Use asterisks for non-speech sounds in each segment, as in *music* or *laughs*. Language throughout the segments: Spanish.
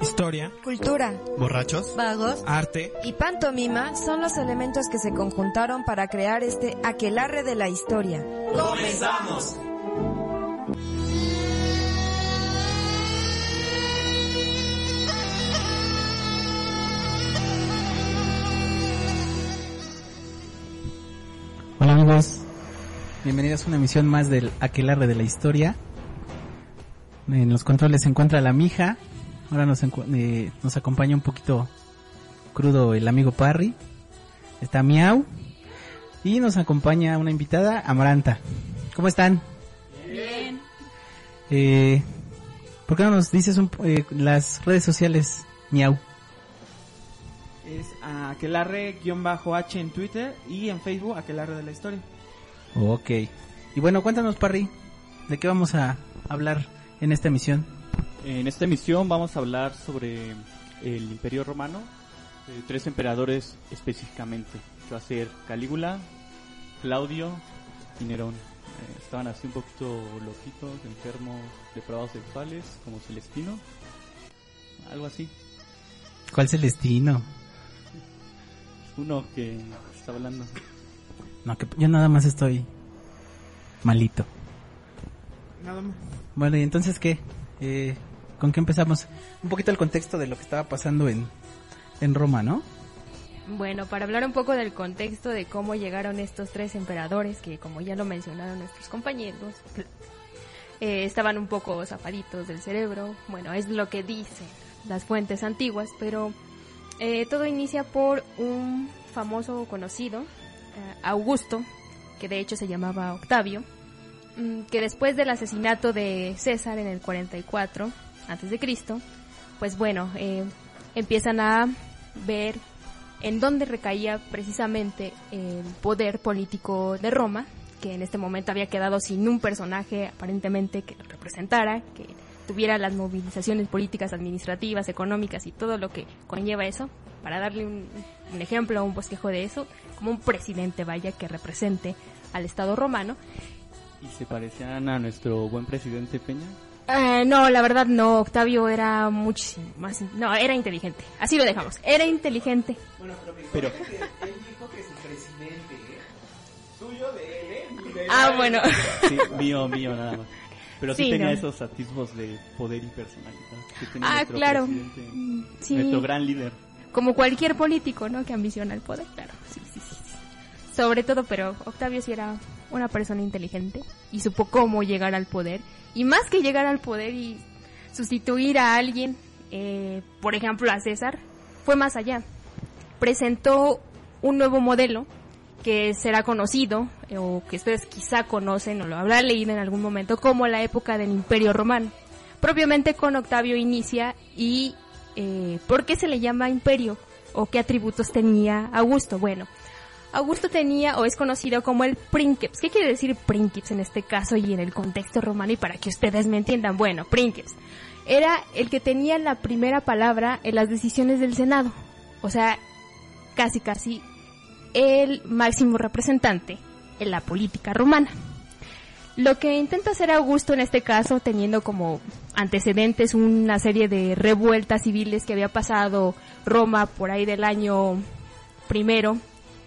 Historia, cultura, borrachos, vagos, arte y pantomima son los elementos que se conjuntaron para crear este aquelarre de la historia. ¡Comenzamos! Hola amigos, bienvenidos a una emisión más del Aquelarre de la Historia. En los controles se encuentra la mija, ahora nos, eh, nos acompaña un poquito crudo el amigo Parry, está Miau y nos acompaña una invitada, Amaranta. ¿Cómo están? Bien. Eh, ¿Por qué no nos dices eh, las redes sociales, Miau? Es aquelarre-h en Twitter y en Facebook aquelarre de la historia. Ok. Y bueno, cuéntanos, Parry, ¿de qué vamos a hablar en esta emisión? En esta emisión vamos a hablar sobre el Imperio Romano, eh, tres emperadores específicamente, que va a ser Calígula, Claudio y Nerón. Eh, estaban así un poquito loquitos, enfermos, depravados sexuales, como Celestino, algo así. ¿Cuál Celestino? Uno que está hablando. No, que yo nada más estoy malito. Nada más. Bueno, y entonces, ¿qué? Eh, ¿Con qué empezamos? Un poquito el contexto de lo que estaba pasando en, en Roma, ¿no? Bueno, para hablar un poco del contexto de cómo llegaron estos tres emperadores, que como ya lo mencionaron nuestros compañeros, eh, estaban un poco zafaditos del cerebro. Bueno, es lo que dicen las fuentes antiguas, pero eh, todo inicia por un famoso conocido, eh, Augusto, que de hecho se llamaba Octavio, mm, que después del asesinato de César en el 44 antes de Cristo, pues bueno, eh, empiezan a ver en dónde recaía precisamente el poder político de Roma, que en este momento había quedado sin un personaje aparentemente que lo representara, que tuviera las movilizaciones políticas, administrativas, económicas y todo lo que conlleva eso, para darle un, un ejemplo, un bosquejo de eso, como un presidente vaya que represente al Estado romano. ¿Y se parecían a nuestro buen presidente Peña? Eh, no, la verdad no, Octavio era muchísimo más, no, era inteligente, así lo dejamos, era inteligente. Bueno, pero, pero él dijo que su presidente, ¿eh? Tuyo de él, ¿eh? Ah, bueno. Sí, mío, mío, nada más. Pero sí, Sí, tenía no. esos atisbos de poder y personalidad. que tenía Ah, nuestro claro. Sí. Nuestro gran líder. Como cualquier político, ¿no? Que ambiciona el poder, claro. Sí, sí, sí, sí. Sobre todo, pero Octavio sí era una persona inteligente y supo cómo llegar al poder. Y más que llegar al poder y sustituir a alguien, eh, por ejemplo a César, fue más allá. Presentó un nuevo modelo que será conocido, eh, o que ustedes quizá conocen o lo habrán leído en algún momento, como la época del Imperio Romano. Propiamente con Octavio inicia y eh, ¿por qué se le llama imperio? ¿O qué atributos tenía Augusto? Bueno, Augusto tenía o es conocido como el princeps. ¿Qué quiere decir princeps en este caso y en el contexto romano y para que ustedes me entiendan? Bueno, princeps era el que tenía la primera palabra en las decisiones del Senado. O sea, casi casi el máximo representante en la política romana. Lo que intenta hacer Augusto en este caso, teniendo como antecedentes una serie de revueltas civiles que había pasado Roma por ahí del año primero,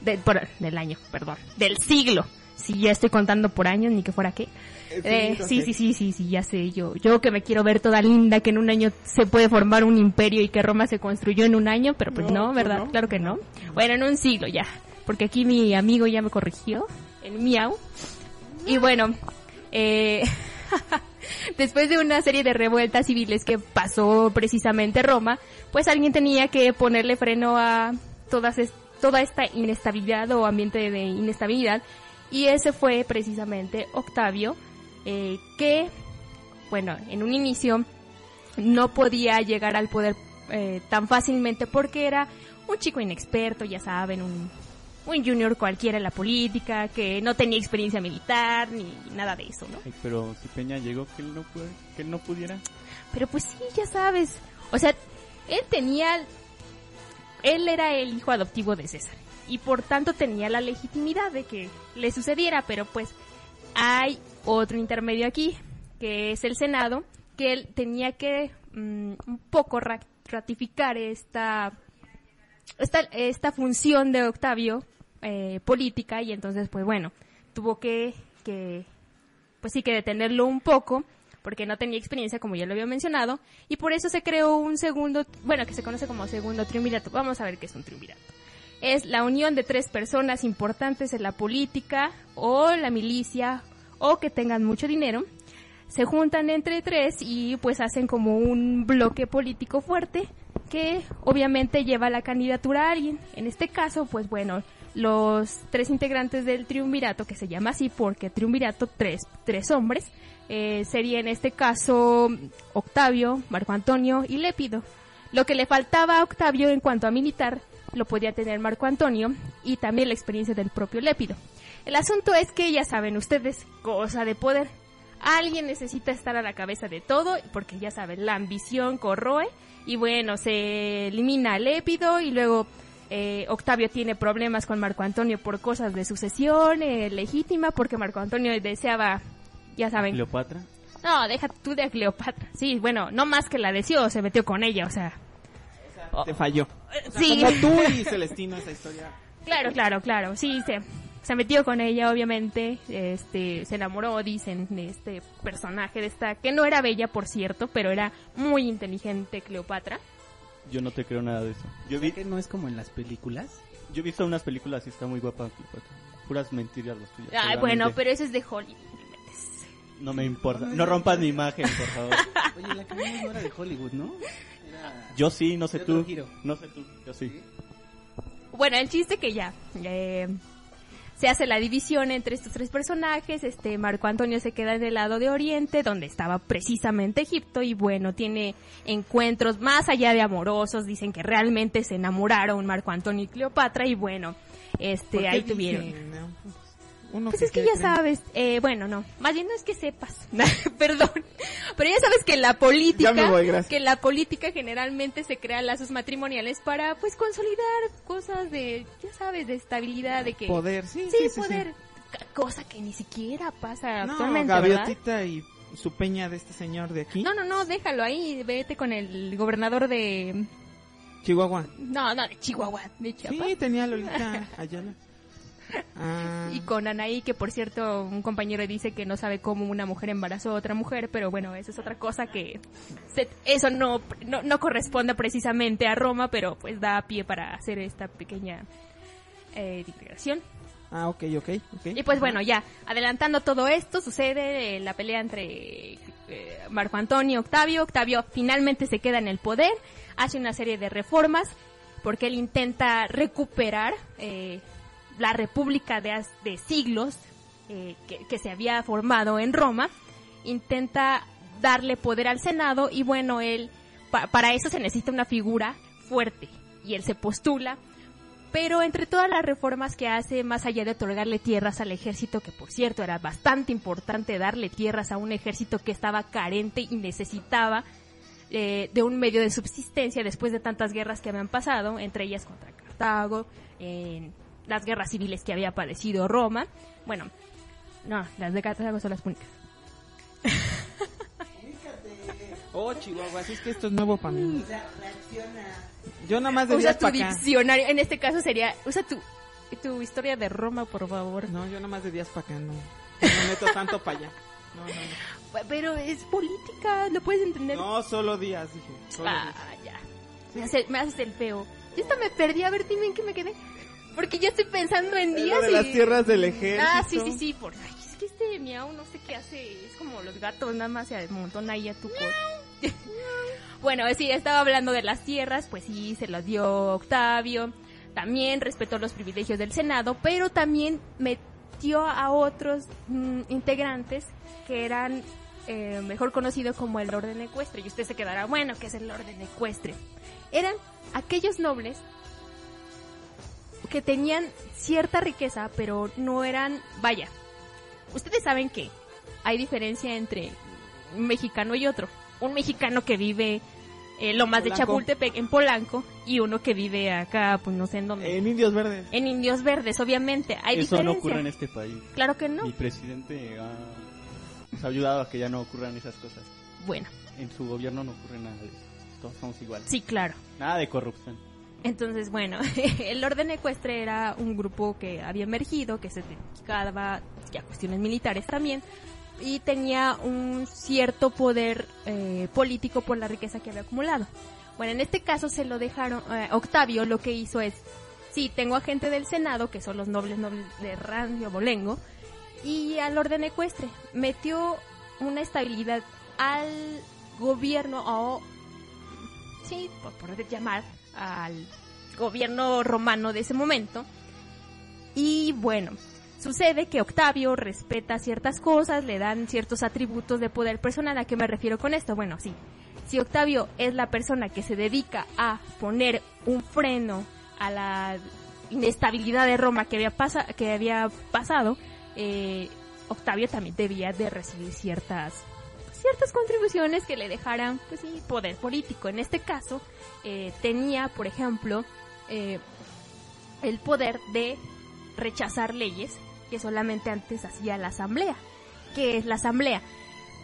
de- por- del año, perdón, del siglo. Si ya estoy contando por años, ni que fuera qué. Eh, sí, sí, sí, sí, sí, ya sé. Yo, yo que me quiero ver toda linda, que en un año se puede formar un imperio y que Roma se construyó en un año, pero pues no, No, pues ¿verdad? no. Claro que no. Bueno, en un siglo ya, porque aquí mi amigo ya me corrigió, el miau. Y bueno, eh, *laughs* después de una serie de revueltas civiles que pasó precisamente Roma, pues alguien tenía que ponerle freno a todas es- toda esta inestabilidad o ambiente de inestabilidad y ese fue precisamente Octavio eh, que bueno en un inicio no podía llegar al poder eh, tan fácilmente porque era un chico inexperto, ya saben, un, un junior cualquiera en la política, que no tenía experiencia militar ni nada de eso, ¿no? Ay, pero si Peña llegó que él no puede, que él no pudiera. Pero pues sí, ya sabes. O sea, él tenía... Él era el hijo adoptivo de César. Y por tanto tenía la legitimidad de que le sucediera. Pero pues hay otro intermedio aquí, que es el Senado, que él tenía que mm, un poco ra- ratificar esta, esta, esta función de Octavio eh, política. Y entonces, pues bueno, tuvo que, que pues sí que detenerlo un poco porque no tenía experiencia como ya lo había mencionado y por eso se creó un segundo, bueno, que se conoce como segundo triunvirato. Vamos a ver qué es un triunvirato. Es la unión de tres personas importantes en la política o la milicia o que tengan mucho dinero. Se juntan entre tres y pues hacen como un bloque político fuerte que obviamente lleva la candidatura a alguien. En este caso, pues bueno, los tres integrantes del triunvirato, que se llama así porque triunvirato, tres, tres hombres, eh, sería en este caso Octavio, Marco Antonio y Lépido. Lo que le faltaba a Octavio en cuanto a militar lo podía tener Marco Antonio y también la experiencia del propio Lépido. El asunto es que ya saben ustedes, cosa de poder. Alguien necesita estar a la cabeza de todo porque ya saben, la ambición corroe y bueno, se elimina a Lépido y luego eh, Octavio tiene problemas con Marco Antonio por cosas de sucesión eh, legítima porque Marco Antonio deseaba, ya saben, Cleopatra. no, deja tú de Cleopatra. Sí, bueno, no más que la deseó, se metió con ella, o sea. Te falló. O sea, Sí. Como tú y *laughs* Celestino esa historia. Claro, claro, claro. Sí, se, se metió con ella, obviamente. Este, se enamoró, dicen, de este personaje, de esta, que no era bella, por cierto, pero era muy inteligente Cleopatra. Yo no te creo nada de eso. Yo vi, que no es como en las películas? yo he visto unas películas y está muy guapa Cleopatra. Puras mentiras las tuyas. Ay, bueno, pero eso es de Hollywood. No me importa. No rompas mi imagen, por favor. *laughs* Oye, la que vimos no era de Hollywood, ¿no? Era... Yo sí, no sé tú. No sé tú, yo sí. Bueno, el chiste que ya eh, se hace la división entre estos tres personajes. Este Marco Antonio se queda en el lado de Oriente, donde estaba precisamente Egipto, y bueno, tiene encuentros más allá de amorosos. Dicen que realmente se enamoraron Marco Antonio y Cleopatra, y bueno, ¿Por este ahí dicen, tuvieron. no? Uno Pues que es que ya sabes, eh, bueno, no, más bien no es que sepas, *laughs* perdón, pero ya sabes que la política, Ya me voy, gracias. que la política generalmente se crean lazos matrimoniales para pues consolidar cosas de, ya sabes, de estabilidad, de que... Poder, sí, Sí, sí, sí, poder, ca- cosa que ni siquiera pasa No, actualmente, ¿verdad? Gaviotita y su peña de este señor de aquí. No, no, no, déjalo ahí, vete con el gobernador de... Chihuahua. No, no, de Chihuahua, de Chiapas. Sí, tenía Lolita Ayala. Ah, *laughs* Y con Anaí, que por cierto, un compañero dice que no sabe cómo una mujer embarazó a otra mujer, pero bueno, eso es otra cosa que se- eso no, no, no corresponde precisamente a Roma, pero pues da pie para hacer esta pequeña eh, divulgación. ah, ok, ok, ok. Y pues bueno, ya, adelantando todo esto, sucede eh, la pelea entre eh, Marco Antonio y Octavio. Octavio finalmente se queda en el poder, hace una serie de reformas, porque él intenta recuperar eh, la república de, de siglos eh, que, se había formado en Roma. Intenta darle poder al Senado y bueno, él, pa- para eso se necesita una figura fuerte. Y él se postula pero entre todas las reformas que hace, más allá de otorgarle tierras al ejército, que por cierto era bastante importante darle tierras a un ejército que estaba carente y necesitaba eh, de un medio de subsistencia después de tantas guerras que habían pasado, entre ellas contra Cartago, en las guerras civiles que había padecido Roma. Bueno, no, las de Cartago son las únicas. *laughs* Oh, Chihuahua, así es que esto es nuevo para mí. Yo nada más de Usa días tu para acá. diccionario, en este caso sería, usa tu, tu historia de Roma, por favor. No, yo nada más de días para acá, no. No me meto tanto para allá. No, no, Pero es política, lo puedes entender. no. No, solo días, dije. Solo Ah, días. ya. Me, hace- me haces el feo. Yo hasta me perdí, a ver, dime en qué me quedé. Porque yo estoy pensando en días de y... las tierras del ejército. Ah, sí, sí, sí. Por... Ay, es que este miau no sé qué hace. Es como los gatos, nada más se amontona ahí a tu cor. *laughs* bueno, sí, estaba hablando de las tierras. Pues sí, se las dio Octavio. También respetó los privilegios del Senado, pero también metió a otros mm, integrantes que eran eh, mejor conocido como el orden ecuestre. Y usted se quedará, bueno, ¿qué es el orden ecuestre? Eran aquellos nobles que tenían cierta riqueza, pero no eran, vaya, ustedes saben que hay diferencia entre un mexicano y otro. Un mexicano que vive en Lomas de Polanco. Chapultepec, en Polanco, y uno que vive acá, pues no sé en dónde. En Indios Verdes. En Indios Verdes, obviamente. Hay Eso no diferencia. ocurre en este país. Claro que no. Mi presidente ha, nos ha ayudado a que ya no ocurran esas cosas. Bueno, En su gobierno no ocurre nada de eso. Todos somos iguales. sí, claro. Nada de corrupción. Entonces, bueno, *laughs* el orden ecuestre era un grupo que había emergido, que se dedicaba a cuestiones militares también, y tenía un cierto poder eh, político por la riqueza que había acumulado. Bueno, en este caso se lo dejaron, eh, Octavio lo que hizo es, sí, tengo a gente del Senado, que son los nobles nobles de Rancio Bolengo, y al orden ecuestre. Metió una estabilidad al gobierno, o sí, por poder llamar al gobierno romano de ese momento. Y bueno, sucede que Octavio respeta ciertas cosas, le dan ciertos atributos de poder personal. ¿A qué me refiero con esto? Bueno, sí. Si Octavio es la persona que se dedica a poner un freno a la inestabilidad de Roma que había, pasa que había pasado, eh, Octavio también debía de recibir ciertas ciertas contribuciones que le dejaran pues sí, poder político. En este caso, eh, tenía, por ejemplo, eh, el poder de rechazar leyes que solamente antes hacía la asamblea. ¿Qué es la asamblea?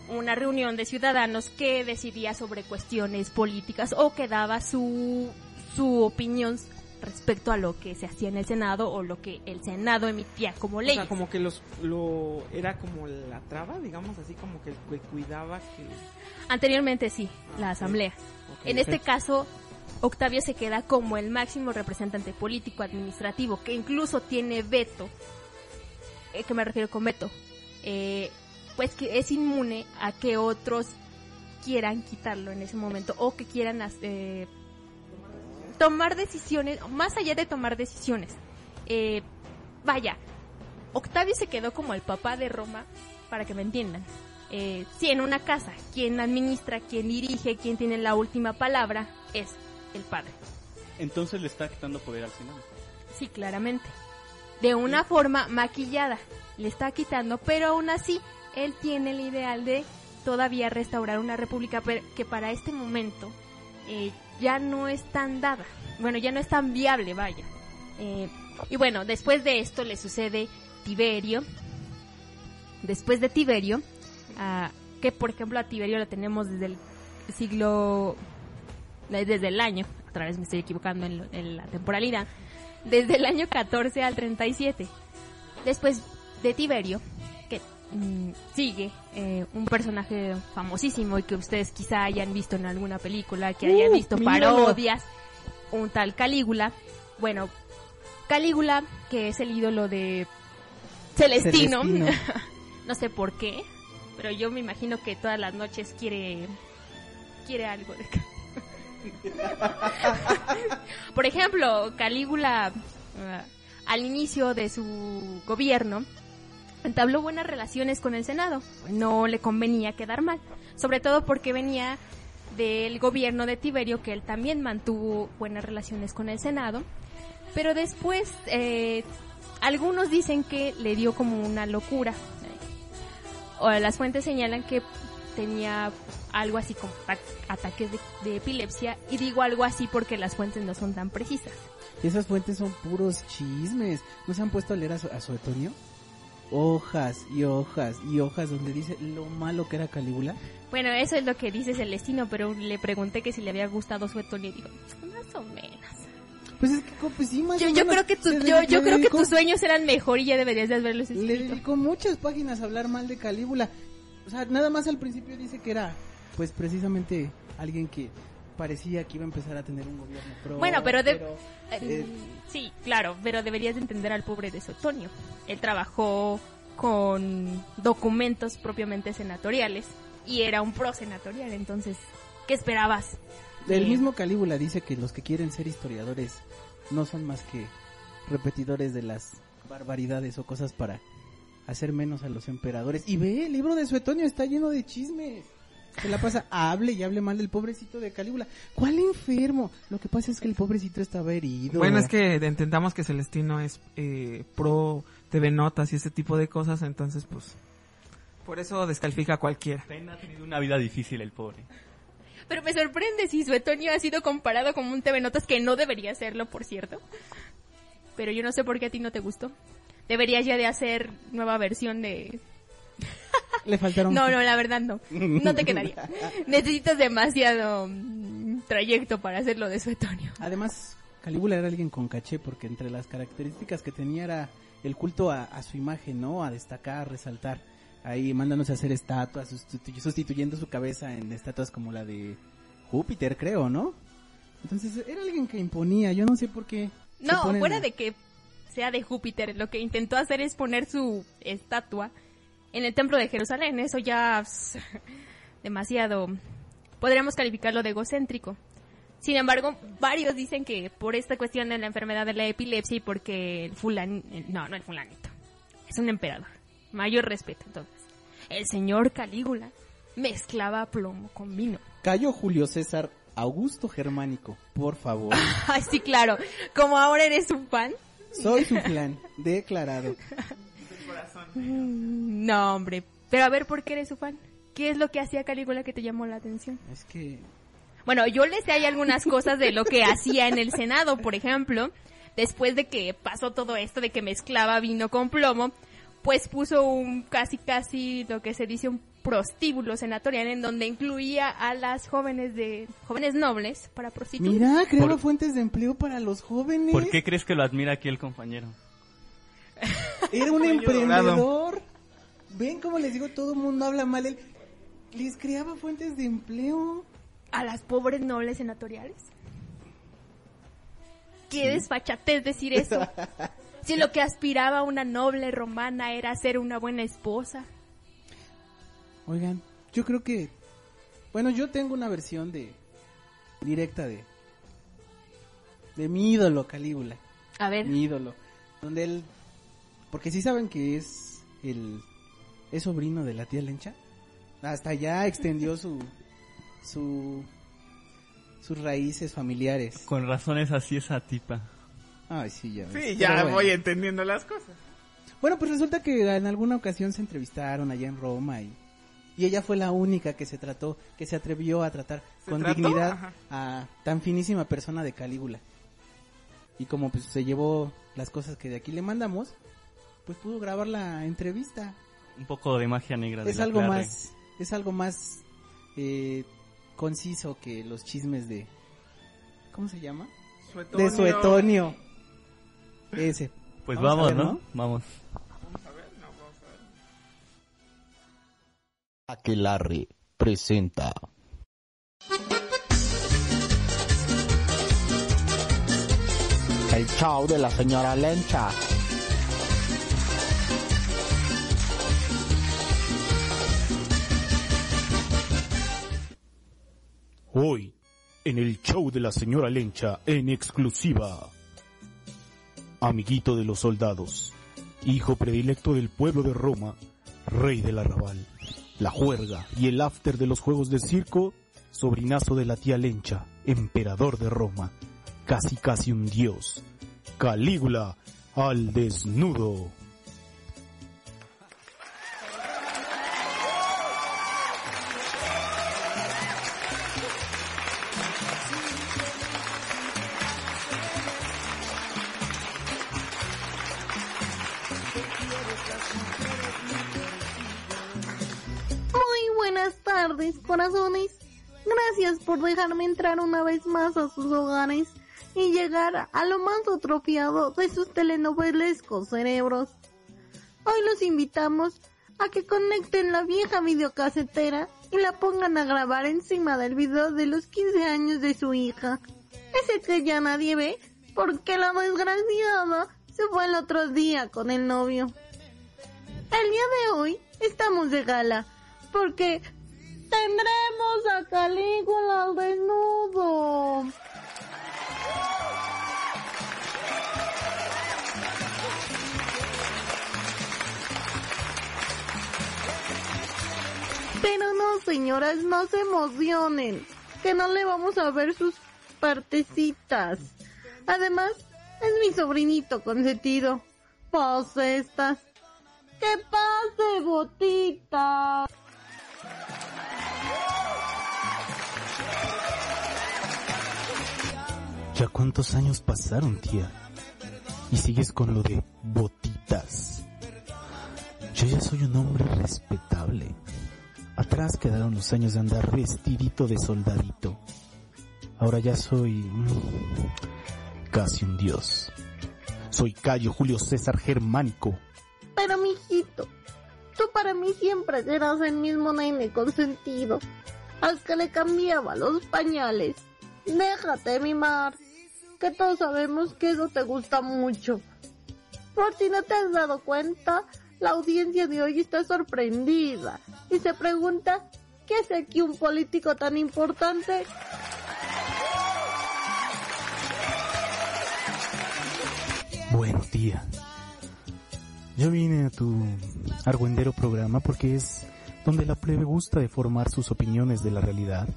Una reunión de ciudadanos que decidía sobre cuestiones políticas o que daba su, su opinión respecto a lo que se hacía en el Senado o lo que el Senado emitía como O leyes. sea, como que los, lo, era como la traba, digamos así, como que, que cuidaba que... Anteriormente sí, la Ah, ok. asamblea. En este perfecto. caso, Octavio se queda como el máximo representante político administrativo, que incluso tiene veto. Eh, ¿Qué me refiero con veto? Eh, pues que es inmune a que otros quieran quitarlo en ese momento o que quieran eh, tomar decisiones, más allá de tomar decisiones. Eh, vaya, Octavio se quedó como el papá de Roma, para que me entiendan. Eh, sí, en una casa, quien administra, quien dirige, quien tiene la última palabra es el padre. Entonces le está quitando poder al Senado. Sí, claramente. De una forma maquillada. Le está quitando, pero aún así, él tiene el ideal de todavía restaurar una república que para este momento eh, ya no es tan dada. Bueno, ya no es tan viable, vaya. Eh, y bueno, después de esto le sucede Tiberio. Después de Tiberio, que por ejemplo a Tiberio lo tenemos desde el siglo, desde el año, otra vez me estoy equivocando en, lo- en la temporalidad, desde el año 14 al 37. Después de Tiberio, mm, sigue eh, un personaje famosísimo y que ustedes quizá hayan visto en alguna película, que hayan Uh, visto parodias, un tal Calígula. Bueno, Calígula, que es el ídolo de Celestino, Celestino. *laughs* no sé por qué, pero yo me imagino que todas las noches quiere quiere algo de *laughs* Por ejemplo, Calígula ah, al inicio de su gobierno entabló buenas relaciones con el Senado. No le convenía quedar mal, sobre todo porque venía del gobierno de Tiberio, que él también mantuvo buenas relaciones con el Senado. Pero después, eh, algunos dicen que le dio como una locura. O las fuentes señalan que tenía algo así como ata- ataques de, epilepsia y digo algo así porque las fuentes no son tan precisas. Esas fuentes son puros chismes. ¿No se han puesto a leer a, su, a Suetonio? Hojas y hojas y hojas donde dice lo malo que era Calígula. Bueno, eso es lo que dice Celestino, pero le pregunté que si le había gustado su y digo, más o menos. Pues es que, pues sí, más Yo, o yo menos creo que tu- yo, le- yo le creo que tus sueños eran mejor y ya deberías de haberlos Le escrito. dedicó muchas páginas a hablar mal de Calígula. O sea, nada más al principio dice que era, pues precisamente alguien que parecía que iba a empezar a tener un gobierno pro. Bueno, pero de- pero, Eh, eh, sí, claro, pero deberías de entender al pobre de Sotonio. Él trabajó con documentos propiamente senatoriales y era un pro senatorial, entonces, ¿qué esperabas? El Eh, mismo Calígula dice que los que quieren ser historiadores no son más que repetidores de las barbaridades o cosas para hacer menos a los emperadores. Y ve, el libro de Suetonio está lleno de chismes. Se la pasa, hable y hable mal del pobrecito de Calígula. ¿Cuál enfermo? Lo que pasa es que el pobrecito estaba herido. Bueno, es que entendamos que Celestino es eh, pro TV Notas y ese tipo de cosas, entonces pues por eso descalifica a cualquiera. Ten ha tenido una vida difícil el pobre. Pero me sorprende si Suetonio ha sido comparado como un TV Notas que no debería serlo, por cierto. Pero yo no sé por qué a ti no te gustó. Deberías ya de hacer nueva versión de... Le faltaron... No, no, la verdad no. No te quedaría. *laughs* Necesitas demasiado mm, trayecto para hacerlo de Suetonio. Además, Calígula era alguien con caché porque entre las características que tenía era el culto a, a su imagen, ¿no? A destacar, a resaltar. Ahí mandándose a hacer estatuas, sustitu- sustituyendo su cabeza en estatuas como la de Júpiter, creo, ¿no? Entonces era alguien que imponía, yo no sé por qué. No, fuera de que sea de Júpiter, lo que intentó hacer es poner su estatua en el templo de Jerusalén. Eso ya es demasiado. Podríamos calificarlo de egocéntrico. Sin embargo, varios dicen que por esta cuestión de la enfermedad de la epilepsia y porque el fulan... No, no el fulanito. Es un emperador. Mayor respeto, entonces. El señor Calígula mezclaba plomo con vino. Cayo Julio César Augusto Germánico, por favor. *laughs* Ay, sí, claro. Como ahora eres un fan. Soy su plan, declarado. Mm, No, hombre. Pero a ver, ¿por qué eres su fan? ¿Qué es lo que hacía Calígula que te llamó la atención? Es que Bueno, yo le sé hay algunas cosas de lo que hacía en el Senado, por ejemplo. Después de que pasó todo esto de que mezclaba vino con plomo, pues puso un casi casi lo que se dice un prostíbulo senatorial en donde incluía a las jóvenes de jóvenes nobles para prostituir. Mira, creaba Por- fuentes de empleo para los jóvenes. ¿Por qué crees que lo admira aquí el compañero? *laughs* Era un emprendedor. Ven como les digo, todo el mundo habla mal. Él les creaba fuentes de empleo. a las pobres nobles senatoriales. Qué desfachatez decir eso. *laughs* si lo que aspiraba una noble romana era ser una buena esposa. Oigan, yo creo que... Bueno, yo tengo una versión de... Directa de... De mi ídolo, Calígula. A ver, Mi ídolo. Donde él... Porque sí saben que es el... Es sobrino de la tía Lencha. Hasta allá extendió su... Su... Sus raíces familiares. Con razones así esa tipa. Ay, sí, ya ves. Sí, ya bueno. voy entendiendo las cosas. Bueno, pues resulta que en alguna ocasión se entrevistaron allá en Roma y, y ella fue la única que se trató, que se atrevió a tratar ¿Se con trató? dignidad Ajá. a tan finísima persona de Calígula. Y como pues se llevó las cosas que de aquí le mandamos, pues pudo grabar la entrevista. Un poco de magia negra. de Es la algo Clare. más, es algo más eh, conciso que los chismes de, ¿cómo se llama? Suetonio. De Suetonio. Ese. Pues Vamos a vamos, ver, ¿no? ¿no? Vamos. Vamos a ver, no, vamos a ver. Aquelarre presenta. El show de la señora Lencha. Hoy, en el show de la señora Lencha, en exclusiva. Amiguito de los soldados, hijo predilecto del pueblo de Roma, rey del arrabal, la juerga y el after de los juegos de circo, sobrinazo de la tía Lencha, emperador de Roma, casi casi un dios. Calígula al desnudo. Corazones. Gracias por dejarme entrar una vez más a sus hogares y llegar a lo más atrofiado de sus telenovelescos cerebros. Hoy los invitamos a que conecten la vieja videocasetera y la pongan a grabar encima del video de los 15 años de su hija. Ese que ya nadie ve porque la desgraciada se fue el otro día con el novio. El día de hoy estamos de gala porque tendremos a Calígula al desnudo. Pero no, señoras, no se emocionen, que no le vamos a ver sus partecitas. Además, es mi sobrinito consentido. Pase estas. ¡Que pase, botita! ¿Ya cuántos años pasaron, tía? Y sigues con lo de botitas. Yo ya soy un hombre respetable. Atrás quedaron los años de andar vestidito de soldadito. Ahora ya soy casi un dios. Soy Cayo Julio César Germánico. Pero mijito, tú para mí siempre serás el mismo nene consentido, al que le cambiaba los pañales. Déjate mimar, que todos sabemos que eso te gusta mucho. Por si no te has dado cuenta, la audiencia de hoy está sorprendida y se pregunta, ¿qué hace aquí un político tan importante? Bueno, tía. Yo vine a tu argüendero programa porque es donde la plebe gusta de formar sus opiniones de la realidad.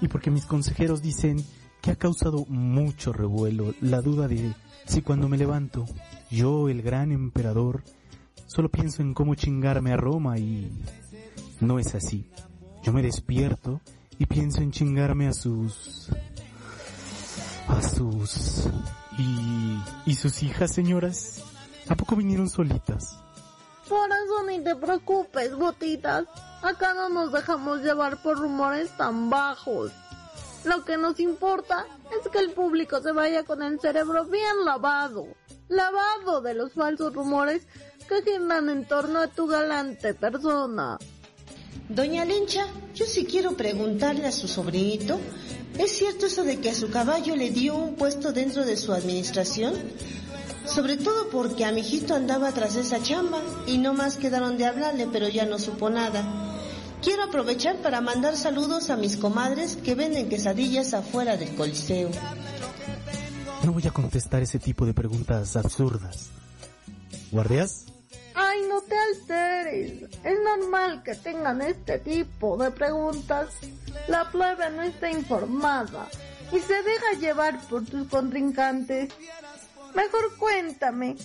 Y porque mis consejeros dicen que ha causado mucho revuelo la duda de si cuando me levanto, yo, el gran emperador, solo pienso en cómo chingarme a Roma y no es así. Yo me despierto y pienso en chingarme a sus... a sus... y... y sus hijas, señoras. ¿A poco vinieron solitas? Por eso ni te preocupes, botitas. Acá no nos dejamos llevar por rumores tan bajos. Lo que nos importa es que el público se vaya con el cerebro bien lavado. Lavado de los falsos rumores que giran en torno a tu galante persona. Doña Lencha, yo sí quiero preguntarle a su sobrinito, ¿es cierto eso de que a su caballo le dio un puesto dentro de su administración? Sobre todo porque a mi hijito andaba tras esa chamba y no más quedaron de hablarle, pero ya no supo nada. Quiero aprovechar para mandar saludos a mis comadres que venden quesadillas afuera del coliseo. No voy a contestar ese tipo de preguntas absurdas. ¿Guardias? Ay, no te alteres. Es normal que tengan este tipo de preguntas. La plebe no está informada y se deja llevar por tus contrincantes. Mejor cuéntame,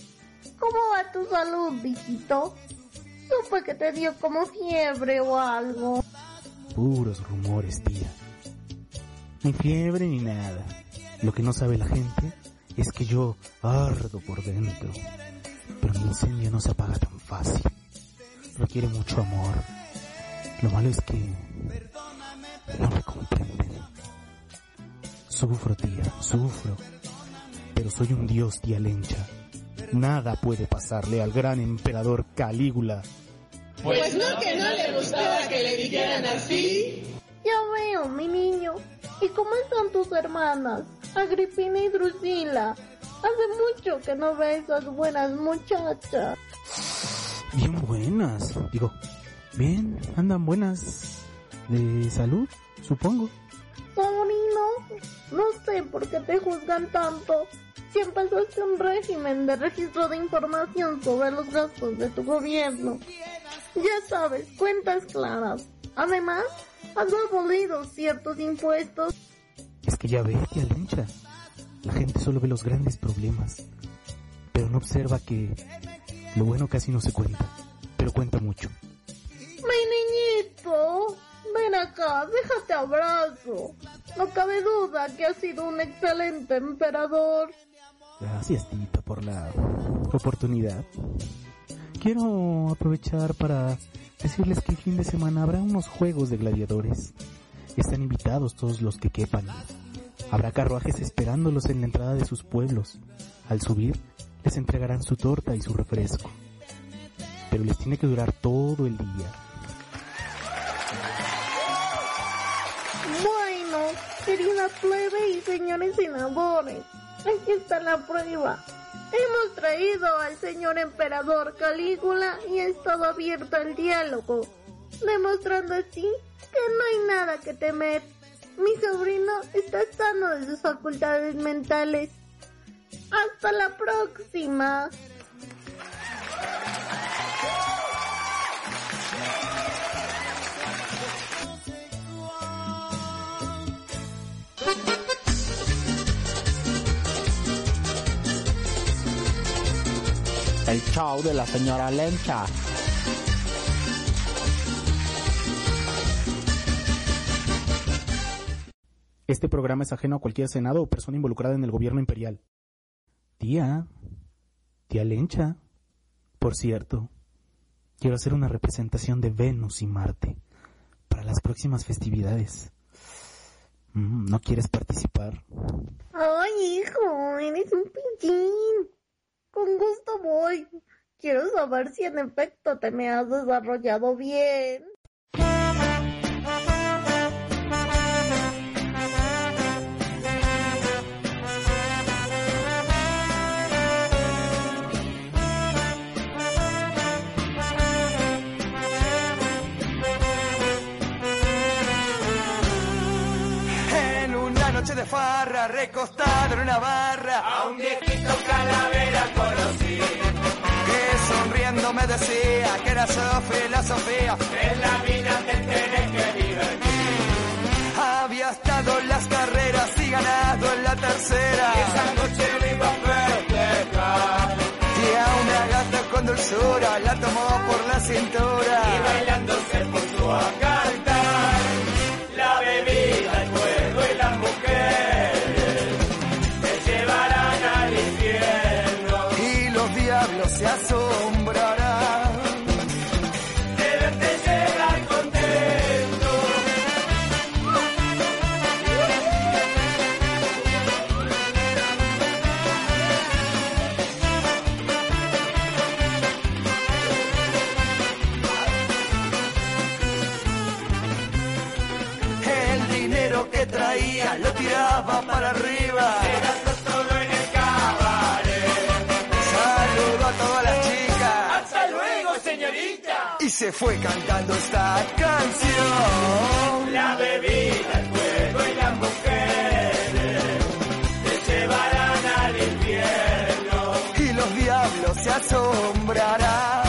¿cómo va tu salud, viejito? Supe que te dio como fiebre o algo. Puros rumores, tía. Ni fiebre ni nada. Lo que no sabe la gente es que yo ardo por dentro. Pero mi incendio no se apaga tan fácil. Requiere mucho amor. Lo malo es que no me comprenden. Sufro, tía, sufro. Pero soy un dios, tía Lencha. Nada puede pasarle al gran emperador Calígula. Pues no que no le gustaba que le dijeran así. Ya veo, mi niño. ¿Y cómo están tus hermanas? Agripina y Drusila. Hace mucho que no veo esas buenas muchachas. Bien buenas. Digo, bien, andan buenas. De salud, supongo. Sobrino, no sé por qué te juzgan tanto. Si empezaste un régimen de registro de información sobre los gastos de tu gobierno. Ya sabes, cuentas claras. Además, has abolido ciertos impuestos. Es que ya ves, tía Lencha. La gente solo ve los grandes problemas, pero no observa que lo bueno casi no se cuenta, pero cuenta mucho. Mi niñito, ven acá, déjate abrazo. No cabe duda que has sido un excelente emperador. Gracias, Tita, por la oportunidad. Quiero aprovechar para decirles que el fin de semana habrá unos juegos de gladiadores. Están invitados todos los que quepan. Habrá carruajes esperándolos en la entrada de sus pueblos. Al subir, les entregarán su torta y su refresco. Pero les tiene que durar todo el día. Bueno, plebe y señores senadores, Aquí está la prueba. Hemos traído al señor emperador Calígula y ha estado abierto al diálogo, demostrando así que no hay nada que temer. Mi sobrino está sano de sus facultades mentales. Hasta la próxima. El show de la señora Lencha. Este programa es ajeno a cualquier senado o persona involucrada en el gobierno imperial. Tía, tía Lencha. Por cierto, quiero hacer una representación de Venus y Marte para las próximas festividades. Mm, ¿No quieres participar? Ay, hijo, eres un pinchín. Con gusto voy. Quiero saber si en efecto te me has desarrollado bien. En una noche de farra, recostado en una barra, a un calavera conocí. Que sonriendo me decía que era Sofía la Sofía, en la vida te tenés que divertir. Había estado en las carreras y ganado en la tercera. Esa noche le iba a festejar. Y a una gata con dulzura la tomó por la cintura. Y bailando se puso a cantar. Y se fue cantando esta canción. La bebida, el fuego y las mujeres te llevarán al infierno. Y los diablos se asombrarán.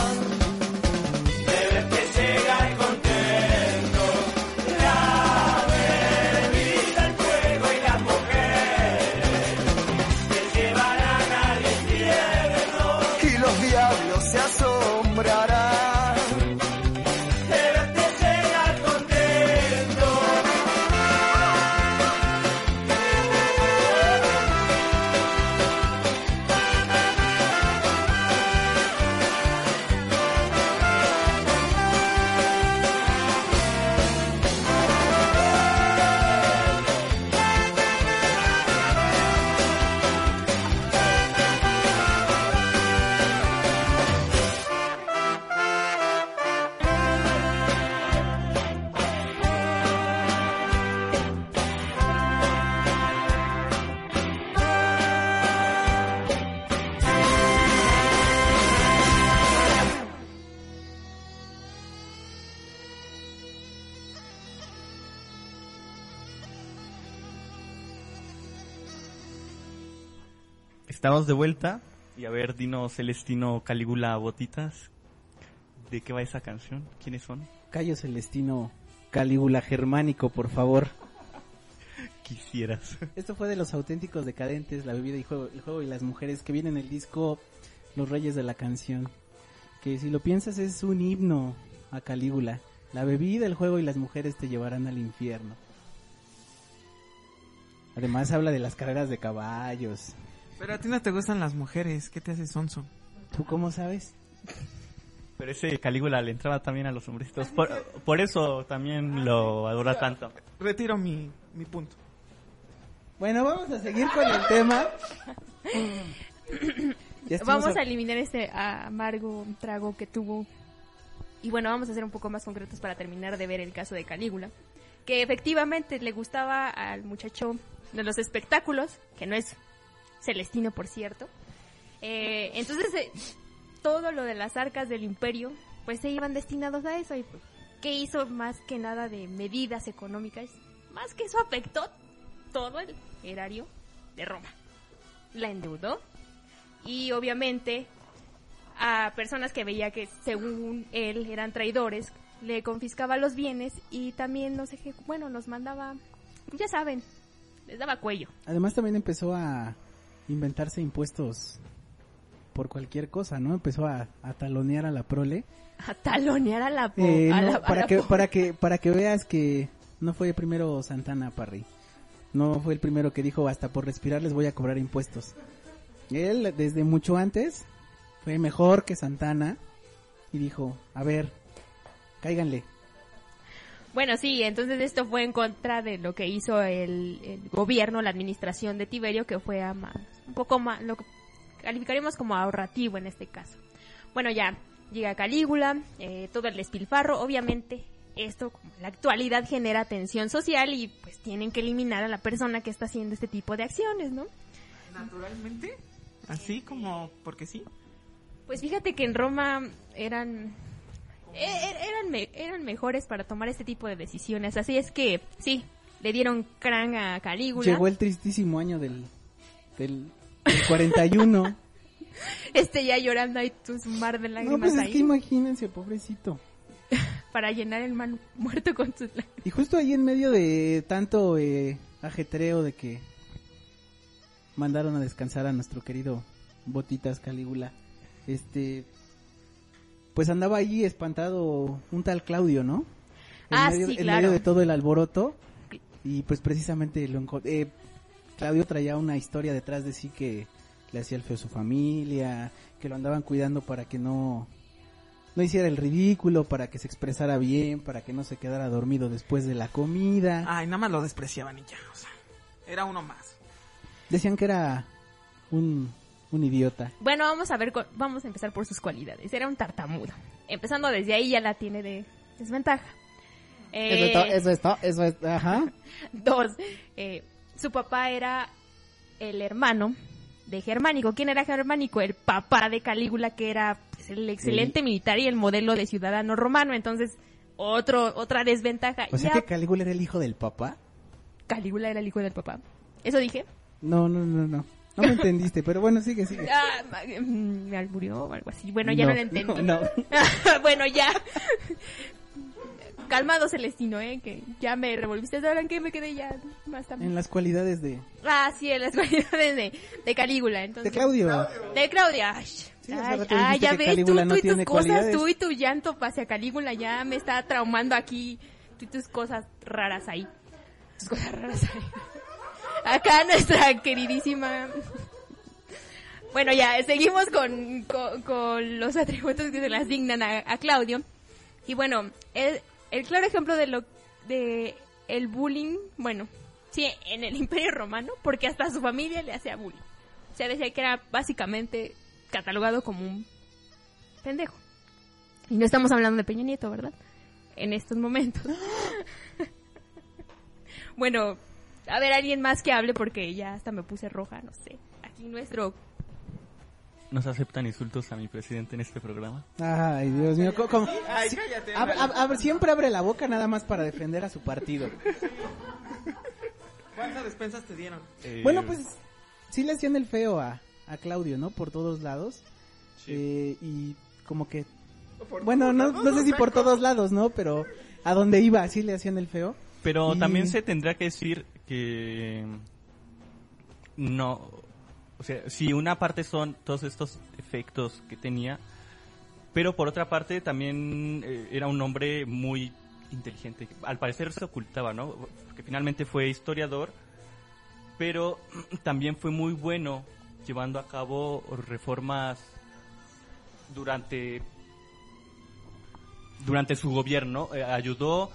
Estamos de vuelta. Y a ver, dinos Celestino Calígula Botitas. ¿De qué va esa canción? ¿Quiénes son? Cayo Celestino Calígula Germánico, por favor. Quisieras. *laughs* Esto fue de los auténticos decadentes, la bebida y juego, el juego y las mujeres que viene en el disco Los Reyes de la Canción. Que si lo piensas es un himno a Calígula. La bebida, el juego y las mujeres te llevarán al infierno. Además habla de las carreras de caballos. Pero a ti no te gustan las mujeres, ¿qué te hace sonso? ¿Tú cómo sabes? Pero ese Calígula le entraba también a los hombrecitos. Por, por eso también lo adora tanto. Retiro mi, mi punto. Bueno, vamos a seguir con el tema. Ya Vamos a- a eliminar este amargo trago que tuvo. Y bueno, vamos a ser un poco más concretos para terminar de ver el caso de Calígula. Que efectivamente le gustaba al muchacho de los espectáculos, que no es Celestino, por cierto. Eh, entonces, eh, todo lo de las arcas del imperio, pues se iban destinados a eso. ¿Y pues, qué hizo más que nada de medidas económicas? Más que eso afectó todo el erario de Roma. La endeudó y obviamente a personas que veía que según él eran traidores, le confiscaba los bienes y también nos bueno, nos mandaba, ya saben, les daba cuello. Además también empezó a inventarse impuestos por cualquier cosa, ¿no? Empezó a, a talonear a la prole. A talonear a la... po- Eh, a no, la- a para que po- para que para que veas que no fue primero Santana Parry. No fue el primero que dijo hasta por respirar les voy a cobrar impuestos. Él desde mucho antes fue mejor que Santana y dijo, a ver, cáiganle. Bueno, sí, entonces esto fue en contra de lo que hizo el, el gobierno, la administración de Tiberio, que fue a más, un poco más, lo que calificaremos como ahorrativo en este caso. Bueno, ya llega Calígula, eh, todo el despilfarro, obviamente esto como en la actualidad genera tensión social y pues tienen que eliminar a la persona que está haciendo este tipo de acciones, ¿no? Naturalmente, así como porque sí. Pues fíjate que en Roma eran eran me- eran mejores para tomar este tipo de decisiones, así es que sí, le dieron crán a Calígula. Llegó el tristísimo año del del, del 41. *laughs* Este ya llorando ahí tu mar de no, lágrimas pues es ahí que imagínense, pobrecito. *laughs* para llenar el man muerto con sus lágrimas. Y justo ahí en medio de tanto eh, ajetreo de que mandaron a descansar a nuestro querido Botitas Calígula, este, pues andaba allí espantado un tal Claudio, ¿no? En Ah, medio, sí, en medio de todo el alboroto y pues precisamente lo eh, Claudio traía una historia detrás de sí que le hacía el feo a su familia, que lo andaban cuidando para que no no hiciera el ridículo, para que se expresara bien, para que no se quedara dormido después de la comida. Ay, nada más lo despreciaban y ya, o sea, era uno más. Decían que era un, un idiota. Bueno, vamos a ver, vamos a empezar por sus cualidades. Era un tartamudo. Empezando desde ahí ya la tiene de desventaja. Eh, Eso es, eso es, to- eso es, ajá. *laughs* Dos, eh, su papá era el hermano de Germánico. ¿Quién era Germánico? El papá de Calígula, que era pues, el excelente militar y el modelo de ciudadano romano. Entonces, otro, otra desventaja. O sea Ya que Calígula era el hijo del papá. Calígula era el hijo del papá. ¿Eso dije? No, no, no, no. No me entendiste, pero bueno, sigue, sigue. Ah, mm, me alburió o algo así. Bueno, ya no, No, lo entendí. no, no. *laughs* bueno, ya. *laughs* Calmado, Celestino, ¿eh? Que ya me revolviste. ¿Saben qué? Me quedé ya más también. En las cualidades de... Ah, sí, en las *laughs* cualidades de, de Calígula. Entonces, De Claudio. De Claudia. Ay, ya que ves, tú, no tú y tus cosas, tú y tu llanto hacia Calígula ya me está traumando aquí. Tú y tus cosas raras ahí. Tus cosas raras ahí. Acá nuestra queridísima... Bueno, ya, seguimos con, con, los atributos que se le asignan a, a Claudio. Y bueno, el, el claro ejemplo de lo de el bullying, bueno, sí, en el Imperio Romano, porque hasta su familia le hacía bullying. O sea, decía que era básicamente catalogado como un pendejo. Y no estamos hablando de Peña Nieto, ¿verdad? En estos momentos. *laughs* bueno, a ver, alguien más que hable porque ya hasta me puse roja, no sé. Aquí nuestro... ¿Nos aceptan insultos a mi presidente en este programa? Ay, Dios mío, ¿cómo- cómo- Ay, Sí, cállate, ab- ab- ab- siempre abre la boca nada más para defender a su partido. ¿Cuántas despensas te dieron? Eh, Bueno, pues sí le hacían el feo a, a Claudio, ¿no? Por todos lados. Eh, y como que... Bueno, no, no sé si por todos lados, ¿no? Pero a donde iba sí le hacían el feo. Pero Y- también se tendrá que decir que no, o sea, si una parte son todos estos efectos que tenía, pero por otra parte también eh, era un hombre muy inteligente. Al parecer se ocultaba, ¿no? Porque finalmente fue historiador, pero *clears throat* también fue muy bueno llevando a cabo reformas durante durante su gobierno eh, ayudó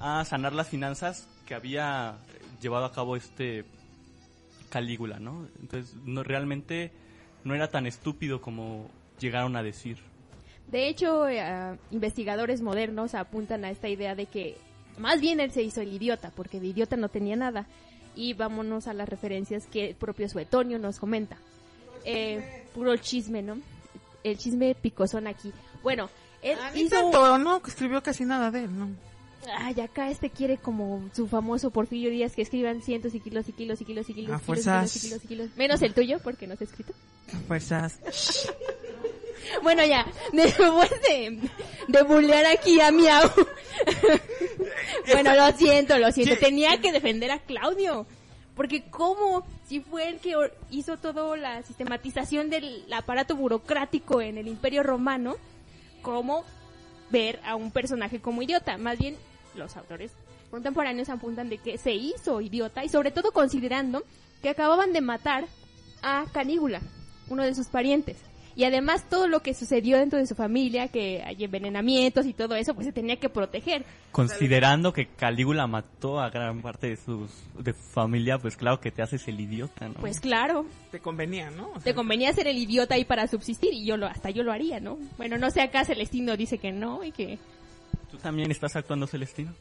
a sanar las finanzas que había llevado a cabo este Calígula, ¿no? Entonces, no realmente no era tan estúpido como llegaron a decir. De hecho, eh, investigadores modernos apuntan a esta idea de que más bien él se hizo el idiota, porque de idiota no tenía nada. Y vámonos a las referencias que el propio Suetonio nos comenta. Eh, puro chisme, ¿no? El chisme picosón aquí. Bueno, él Ah, hizo... tanto, no, que escribió casi nada de él, ¿no? Ay, acá este quiere como su famoso Porfirio Díaz que escriban cientos y kilos y kilos y kilos y kilos, A kilos, y fuerzas. kilos y kilos y kilos. Menos el tuyo, porque no se ha escrito. Fuerzas. *laughs* Bueno, ya, después de, de bullear aquí a Miau. *laughs* bueno, lo siento, lo siento. Tenía que defender a Claudio. Porque cómo, si fue el que hizo toda la sistematización del aparato burocrático en el Imperio Romano, cómo ver a un personaje como idiota. Más bien, los autores contemporáneos apuntan de que se hizo idiota y sobre todo considerando que acababan de matar a Canígula, uno de sus parientes. Y además todo lo que sucedió dentro de su familia, que hay envenenamientos y todo eso, pues se tenía que proteger. Considerando que Calígula mató a gran parte de sus de su familia, pues claro que te haces el idiota, ¿no? Pues claro, Te convenía, ¿no? O sea, te convenía ser el idiota ahí para subsistir y yo lo hasta yo lo haría, ¿no? Bueno, no sé acá Celestino dice que no y que ¿Tú también estás actuando Celestino?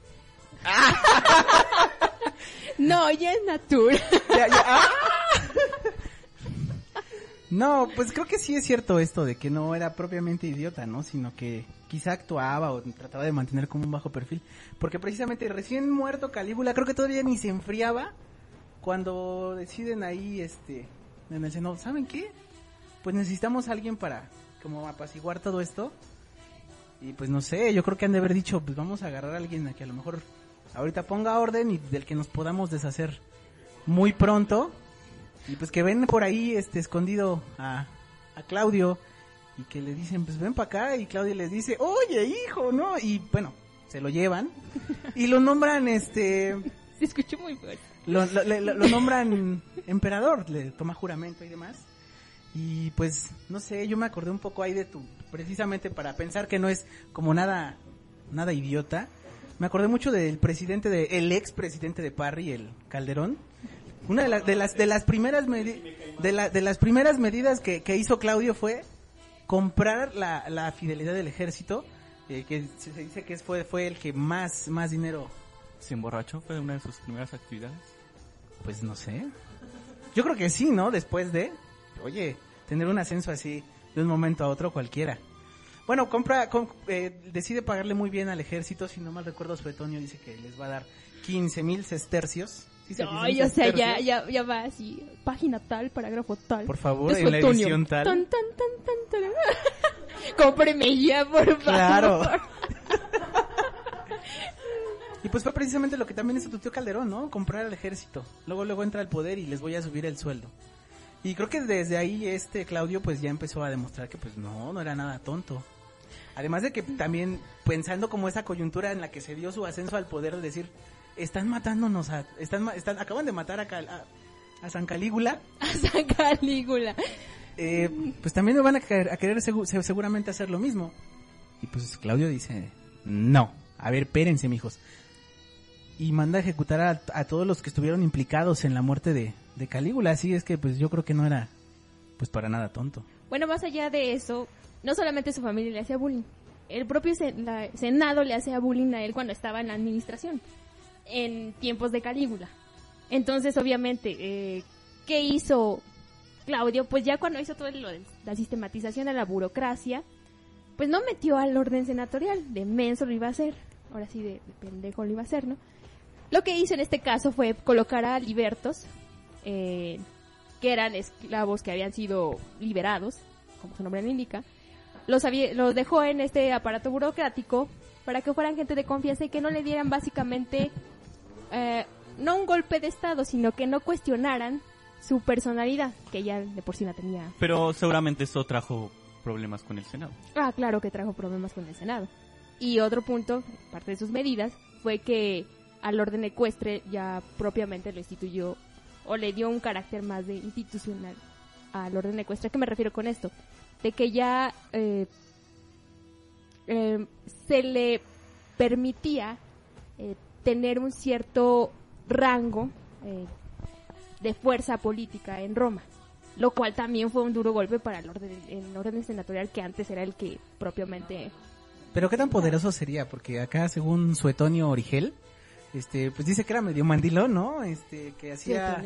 *laughs* no, ya es natura. Ya, ya, ah. No, pues creo que sí es cierto esto de que no era propiamente idiota, ¿no? Sino que quizá actuaba o trataba de mantener como un bajo perfil. Porque precisamente recién muerto Calígula, creo que todavía ni se enfriaba cuando deciden ahí, este, en el Senado, ¿saben qué? Pues necesitamos a alguien para como apaciguar todo esto. Y pues no sé, yo creo que han de haber dicho, pues vamos a agarrar a alguien a que a lo mejor ahorita ponga orden y del que nos podamos deshacer muy pronto. Y pues que ven por ahí este escondido a, a Claudio y que le dicen, pues ven para acá y Claudio les dice, oye hijo, ¿no? Y bueno, se lo llevan y lo nombran este... *laughs* Se escuchó muy fuerte. Lo, lo- le- lo- lo nombran emperador, le toma juramento y demás. Y pues, no sé, yo me acordé un poco ahí de tu, precisamente para pensar que no es como nada, nada idiota. Me acordé mucho del presidente de, el ex presidente de Parry, el Calderón. Una de, las de las, primeras de, la- de las primeras medidas que, que hizo Claudio fue comprar la, la fidelidad del ejército, eh, que se dice que fue, fue el que más, más dinero ¿Se emborrachó? ¿Fue una de sus primeras actividades? Pues no sé. Yo creo que sí, ¿no? Después de, oye, tener un ascenso así de un momento a otro cualquiera. Bueno, compra, com- eh, decide pagarle muy bien al ejército, si no mal recuerdo, Suetonio dice que les va a dar 15 mil sestercios. ¿Sí Ay, o sea, ya, ya, ya va así. Página tal, parágrafo tal. Por favor, en la edición tal. Tan, tan, tan, tan, tan. *laughs* Cómpreme ya, por favor. Claro. *laughs* Y pues fue precisamente lo que también hizo tu tío Calderón, ¿no? Comprar al ejército. Luego, luego entra al poder y les voy a subir el sueldo. Y creo que desde ahí este Claudio pues ya empezó a demostrar que pues no, no era nada tonto. Además de que también pensando como esa coyuntura en la que se dio su ascenso al poder de decir, están matándonos a, están, están, acaban de matar a, Cal- a, a San Calígula, *laughs* A San Calígula. eh, pues también me van a, querer- a querer segu- se- seguramente hacer lo mismo. Y pues Claudio dice, no, a ver, espérense, mijos. Y manda a ejecutar a, a todos los que estuvieron implicados en la muerte de, de Calígula. Así es que pues yo creo que no era pues para nada tonto. Bueno, más allá de eso, no solamente su familia le hacía bullying. El propio Senado le hacía bullying a él cuando estaba en la administración, en tiempos de Calígula. Entonces, obviamente, eh, ¿qué hizo Claudio? Pues ya cuando hizo todo lo la sistematización de la burocracia, pues no metió al orden senatorial. De menso lo iba a hacer. Ahora sí, de, de pendejo lo iba a hacer, ¿no? Lo que hizo en este caso fue colocar a libertos, eh, que eran esclavos que habían sido liberados, como su nombre lo indica, los, había- los dejó en este aparato burocrático para que fueran gente de confianza y que no le dieran básicamente eh, no un golpe de estado, sino que no cuestionaran su personalidad, que ya de por sí la tenía. Pero seguramente esto trajo problemas con el Senado. Ah, claro que trajo problemas con el Senado. Y otro punto, parte de sus medidas, fue que al orden ecuestre ya propiamente lo instituyó o le dio un carácter más de institucional al orden ecuestre. ¿A qué me refiero con esto? De que ya eh, eh, se le permitía eh, tener un cierto rango eh, de fuerza política en Roma, lo cual también fue un duro golpe para el orden, el orden senatorial que antes era el que propiamente Pero qué tan poderoso sería, porque acá según Suetonio Origel, este, pues dice que era medio mandilón, ¿no? Este, que hacía,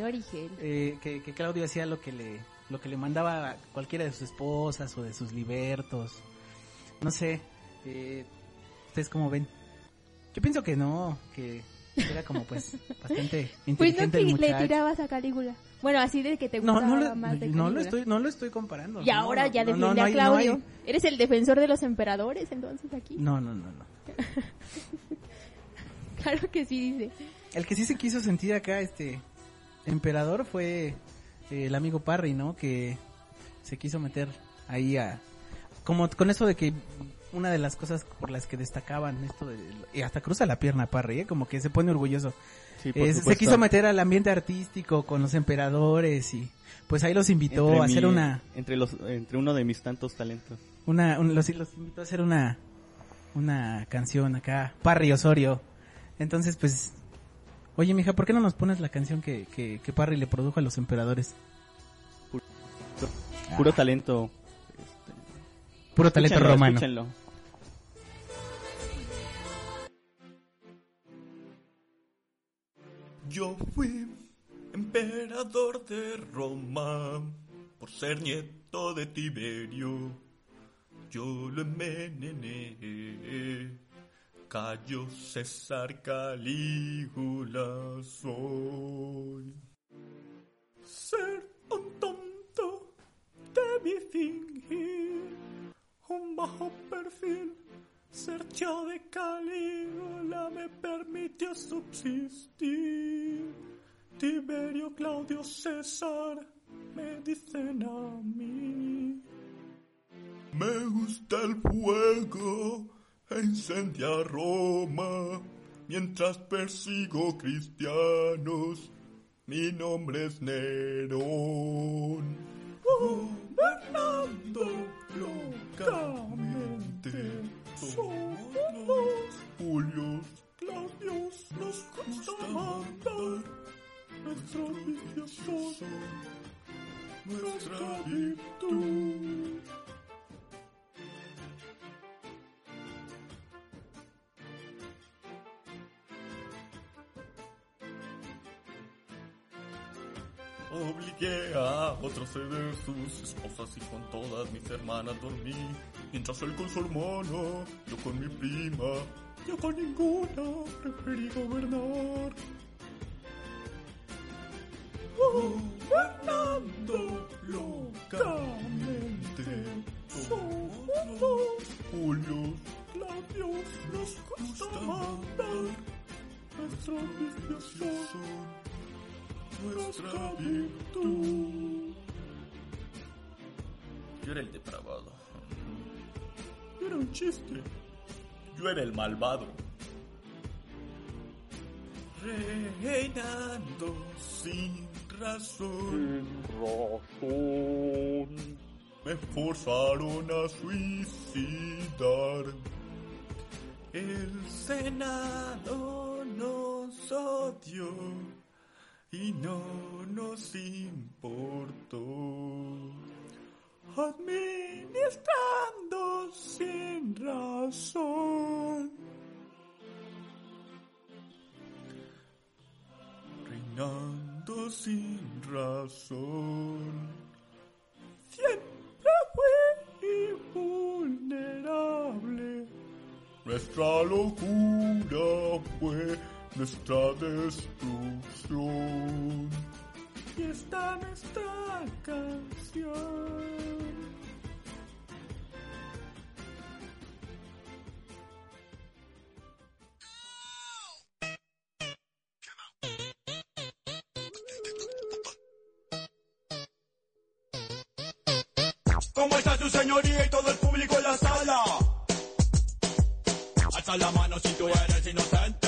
eh, que, que Claudio hacía lo que le, lo que le mandaba a cualquiera de sus esposas o de sus libertos. No sé, eh, ustedes cómo ven. Yo pienso que no, que era como pues *laughs* bastante Pues no inteligente que el le tirabas a Calígula. Bueno, así de que te gustaba no, lo- más de no lo estoy, no lo estoy comparando. Y ahora no, ya defiende a hay- Claudio. hay- Eres el defensor de los emperadores, entonces, aquí. No, no, no, no. *laughs* *laughs* Claro que sí, dice. El que sí se quiso sentir acá, este, emperador fue eh, el amigo Parry, ¿no? Que se quiso meter ahí a... Como con eso de que una de las cosas por las que destacaban esto de... Y hasta cruza la pierna Parry, ¿eh? Como que se pone orgulloso. Sí, por Eh, se quiso meter al ambiente artístico con los emperadores y pues ahí los invitó Entre a hacer mi- una... Entre, los, entre uno de mis tantos talentos. una un- los, los invitó a hacer una una canción acá Parry Osorio entonces pues oye mija ¿por qué no nos pones la canción que, que, que Parry le produjo a los emperadores Puro talento. puro talento Escúchenlo, romano escúchenlo. Yo fui emperador de Roma por ser nieto de Tiberio. Yo lo envenené. Cayo César Calígula soy. Ser un tonto debí fingir un bajo perfil. Ser yo de Calígula me permitió subsistir. Tiberio, Claudio, César me dicen a mí. Me gusta el fuego incendia Roma mientras persigo cristianos. Mi nombre es Nerón. Gobernando locamente. Somos Julios, Claudios, nos gusta mandar. Nuestros vicios son nuestra virtud. Obligué a otros a ceder sus esposas y con todas mis hermanas dormí. Mientras él con su hermano, yo con mi prima, yo con ninguna preferí gobernar. Gobernando nuestra virtud. Yo era el depravado. Yo era un chiste. Yo era el malvado. Reinando sin razón. Me forzaron a suicidar. El Senado nos odió y no nos importó. Administrando sin razón. Reinando sin razón. Siempre fui invulnerable. Nuestra locura fue nuestra destrucción. Y está nuestra canción. ¿Cómo está su señoría y todo el público en la sala? Alza la mano si tú eres inocente,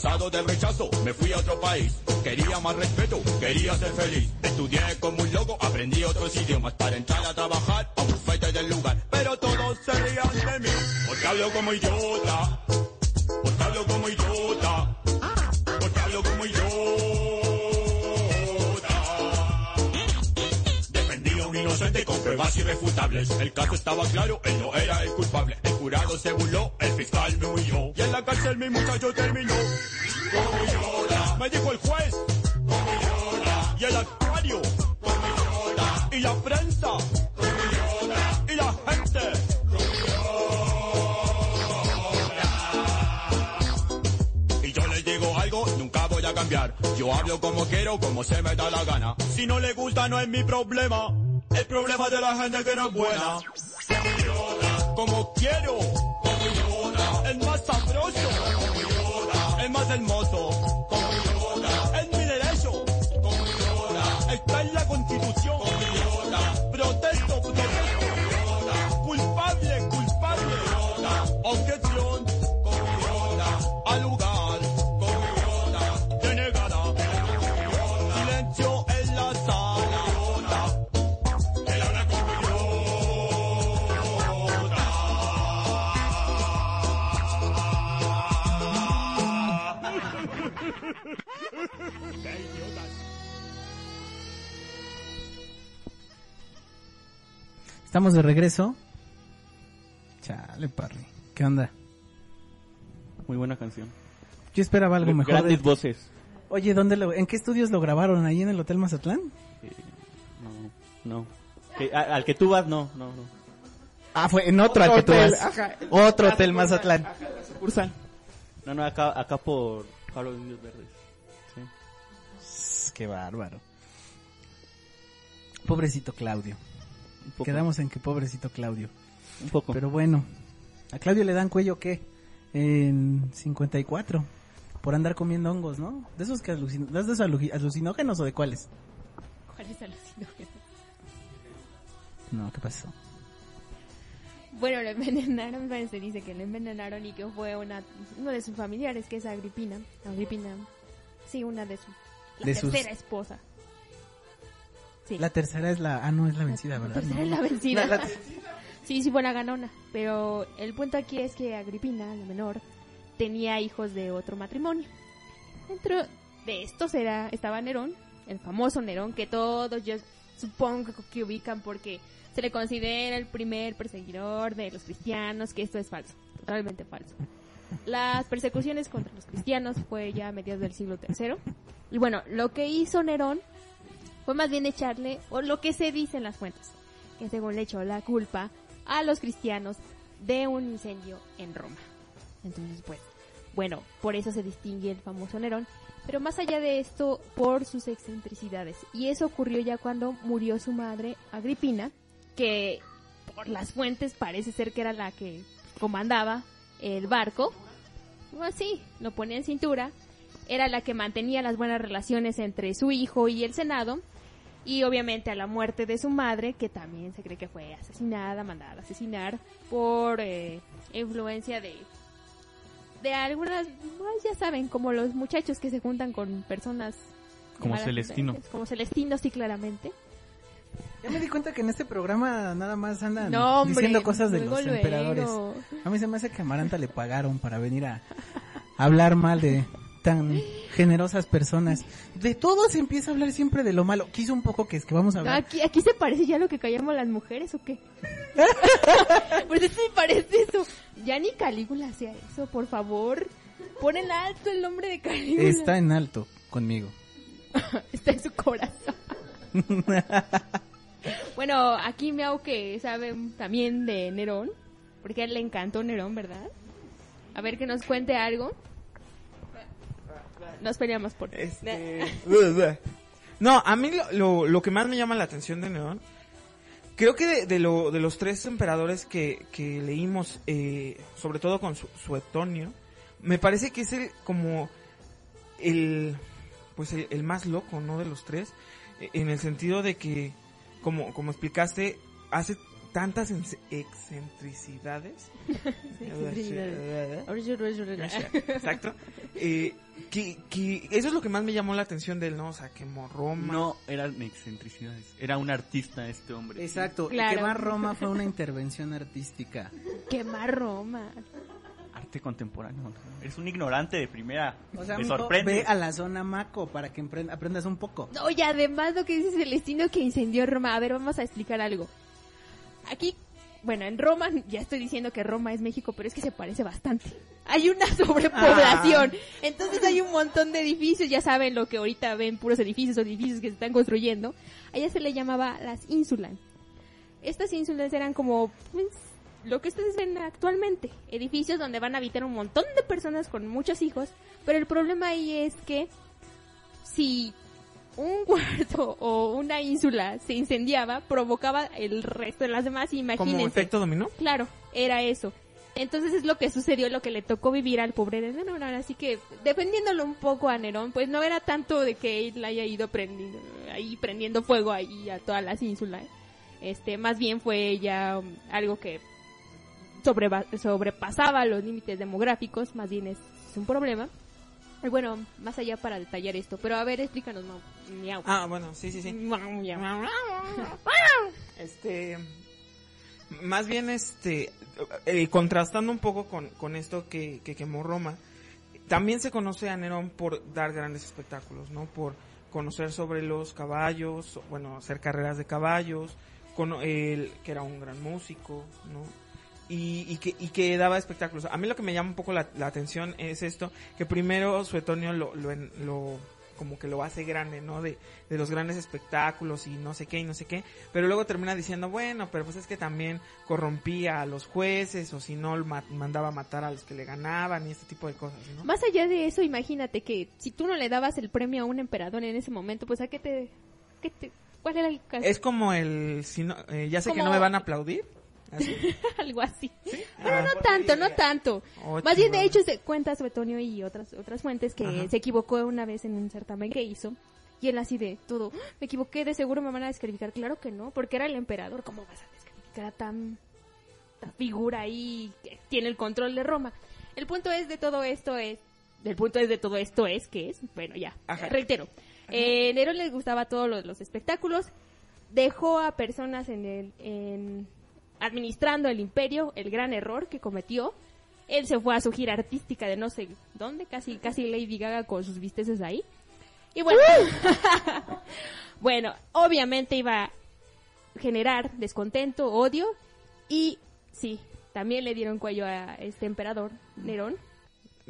Cansado del rechazo, me fui a otro país. Quería más respeto, quería ser feliz. Estudié como un loco, aprendí otros idiomas para entrar a trabajar a bufete del lugar. Pero todos se rían de mí, porque hablo como idiota. Porque hablo como idiota. Pruebas irrefutables. El caso estaba claro, él no era el culpable. El jurado se burló, el fiscal me huyó. Y en la cárcel mi muchacho terminó. Como llora, me dijo el juez. Como llora, y el actuario. Como llora, y la prensa. Yo hablo como quiero, como se me da la gana. Si no le gusta, no es mi problema. El problema de la gente que no es buena. Como quiero, el más sabroso, el más hermoso. Es mi derecho, está en la constitución. Protesto, protesto. Culpable, culpable. Objeción. Estamos de regreso. Chale, Parry. ¿Qué onda? Muy buena canción. Yo esperaba algo mejor. Grandes de- voces. Oye, ¿dónde lo, ¿en qué estudios lo grabaron? ¿Ahí en el Hotel Mazatlán? No, no. Que- a- al que tú vas, no, no, no. Ah, fue en otro, al que tú hotel, vas. ajá. Otro Hotel Mazatlán. Sucursal. No, no, acá, acá por de Indios Verdes. Qué bárbaro. Pobrecito Claudio. Quedamos en que pobrecito Claudio. Un poco. Pero bueno, a Claudio le dan cuello qué? En 54. Por andar comiendo hongos, ¿no? De esos que alucin- ¿de esos alu- alucinógenos o de cuáles? ¿Cuál es alucinógeno? No, ¿qué pasó? Bueno, lo envenenaron, se dice que lo envenenaron y que fue una, uno de sus familiares, que es Agripina. Agripina, sí, una de sus, la De sus- tercera esposa. Sí. La tercera es la... Ah, no, es la vencida, ¿verdad? tercera No. es la vencida. La- la- Sí, sí fue la ganona. Pero el punto aquí es que Agripina, la menor, tenía hijos de otro matrimonio. Dentro de estos era, estaba Nerón, el famoso Nerón, que todos yo supongo que ubican porque se le considera el primer perseguidor de los cristianos, que esto es falso, totalmente falso. Las persecuciones contra los cristianos fue ya a mediados del siglo III. Y bueno, lo que hizo Nerón fue más bien echarle, o lo que se dice en las fuentes, que según le echó la culpa a los cristianos de un incendio en Roma. Entonces, pues, bueno, por eso se distingue el famoso Nerón, pero más allá de esto, por sus excentricidades. Y eso ocurrió ya cuando murió su madre, Agripina, que por las fuentes parece ser que era la que comandaba el barco. Pues sí, lo ponía en cintura. Era la que mantenía las buenas relaciones entre su hijo y el Senado. Y obviamente a la muerte de su madre, que también se cree que fue asesinada, mandada a asesinar por eh, influencia de de algunas, pues, ya saben, como los muchachos que se juntan con personas Como Celestino. Como Celestino, sí, claramente. Di cuenta que en este programa nada más andan No, hombre, diciendo cosas de los luego. emperadores. A mí se me hace que a Amaranta le pagaron para venir a hablar mal de tan generosas personas. De todo se empieza a hablar siempre de lo malo. Quiso un poco que es que vamos a hablar. Aquí, aquí se parece ya lo que callamos las mujeres o qué? *laughs* pues sí parece eso. Ya ni Calígula hacía eso, por favor. Pon en alto el nombre de Calígula. Está en alto conmigo. *laughs* Está en su corazón. *laughs* Bueno, aquí Miau que sabe también de Nerón, porque a él le encantó Nerón, ¿verdad? A ver que nos cuente algo. Nos peleamos por Este, *laughs* No, a mí lo, que más me llama la atención de Nerón, creo que de, lo, de los tres emperadores que, leímos, eh, sobre todo con su, Suetonio, me parece que es el como el pues el, el más loco, ¿no? De los tres, en el sentido de que, como, como explicaste, hace tantas ex- excentricidades. *laughs* Exacto. Eh, que, que eso es lo que más me llamó la atención de él, ¿no? O sea, quemó Roma. No eran excentricidades, era un artista este hombre. Exacto. Claro. Y quemar Roma fue una intervención artística. *laughs* Quemar Roma. Arte contemporáneo. Eres un ignorante de primera. O sea, Me mijo, sorprende. ve a la zona Maco para que aprendas un poco. No, y además lo que dice Celestino que incendió Roma. A ver, vamos a explicar algo. Aquí, bueno, en Roma, ya estoy diciendo que Roma es México, pero es que se parece bastante. Hay una *laughs* sobrepoblación. Entonces hay un montón de edificios, ya saben lo que ahorita ven, puros edificios o edificios que se están construyendo. Allá se le llamaba las ínsulas. Estas ínsulas eran como, pues, lo que ustedes ven actualmente, edificios donde van a habitar un montón de personas con muchos hijos, pero el problema ahí es que si un *laughs* cuarto o una ínsula se incendiaba, provocaba el resto de las demás, imagínense. Como efecto dominó. Claro, era eso. Entonces es lo que sucedió, lo que le tocó vivir al pobre de Nerón. Así que, defendiéndolo un poco a Nerón, pues no era tanto de que él haya ido prendiendo, ahí prendiendo fuego ahí a todas las ínsulas. Este, más bien fue ya um, algo que sobreva- sobrepasaba los límites demográficos, más bien es, es un problema. Y bueno, más allá para detallar esto, pero a ver, explícanos. Miau. Ah, bueno, sí, sí, sí. Miau. Este, más bien, este, eh, contrastando un poco con, con esto que, que quemó Roma, también se conoce a Nerón por dar grandes espectáculos, ¿no? Por conocer sobre los caballos, bueno, hacer carreras de caballos, con él, que era un gran músico, ¿no? Y, y que, y que daba espectáculos. A mí lo que me llama un poco la, la atención es esto, que primero Suetonio lo, lo, lo- como que lo hace grande, ¿no? De, de los grandes espectáculos y no sé qué y no sé qué, pero luego termina diciendo, bueno, pero pues es que también corrompía a los jueces o si no ma- mandaba matar a los que le ganaban y este tipo de cosas, ¿no? Más allá de eso, imagínate que si tú no le dabas el premio a un emperador en ese momento, pues a qué te... qué te- ¿Cuál era el caso? Es como el, si no, eh, ya sé que no me van a aplaudir. *laughs* Algo así. Bueno, Ah. no tanto, no tanto. Más bien, de hecho, se cuenta Suetonio y otras otras fuentes que Ajá. se equivocó una vez en un certamen que hizo. Y él así de todo, "Ah, me equivoqué, de seguro me van a descalificar. Claro que no, porque era el emperador. ¿Cómo vas a descalificar a tan, tan figura ahí que tiene el control de Roma? El punto es de todo esto es, el punto es de todo esto es que es, bueno, ya, Ajá. reitero. Eh, Nerón le gustaba todos los, los espectáculos, dejó a personas en el, en, administrando el imperio, el gran error que cometió. Él se fue a su gira artística de no sé dónde, casi, casi Lady Gaga con sus visteces ahí. Y bueno, *laughs* bueno, obviamente iba a generar descontento, odio y sí, también le dieron cuello a este emperador, Nerón.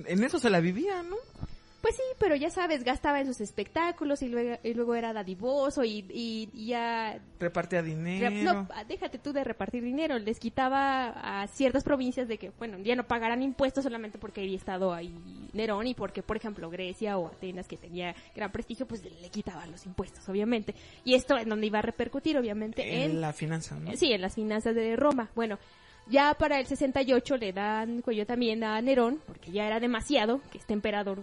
En eso se la vivía, ¿no? Pues sí, pero ya sabes, gastaba en sus espectáculos y luego, y luego era dadivoso y, y- y ya Repartía Rep- dinero. No, ah, déjate tú de repartir dinero. Les quitaba a ciertas provincias de que, bueno, ya no pagarán impuestos solamente porque había estado ahí Nerón y porque, por ejemplo, Grecia o Atenas, que tenía gran prestigio, pues le quitaban los impuestos, obviamente. Y esto en donde iba a repercutir, obviamente, en... en la finanza, ¿no? Sí, en las finanzas de Roma. Bueno, ya para el 68 le dan cuello también a Nerón, porque ya era demasiado que este emperador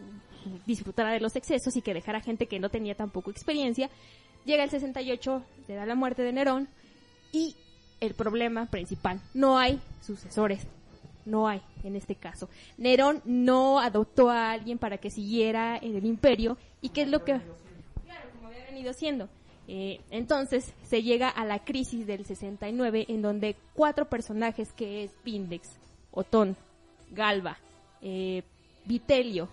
disfrutara de los excesos y que dejara gente que no tenía tampoco experiencia. Llega el 68, le da la muerte de Nerón y el problema principal, no hay sucesores. No hay, en este caso. Nerón no adoptó a alguien para que siguiera en el imperio. ¿Y qué es lo que...? Claro, como había venido siendo. Eh, entonces se llega a la crisis del 69 en donde cuatro personajes que es Pindex, Otón, Galba, eh, Vitelio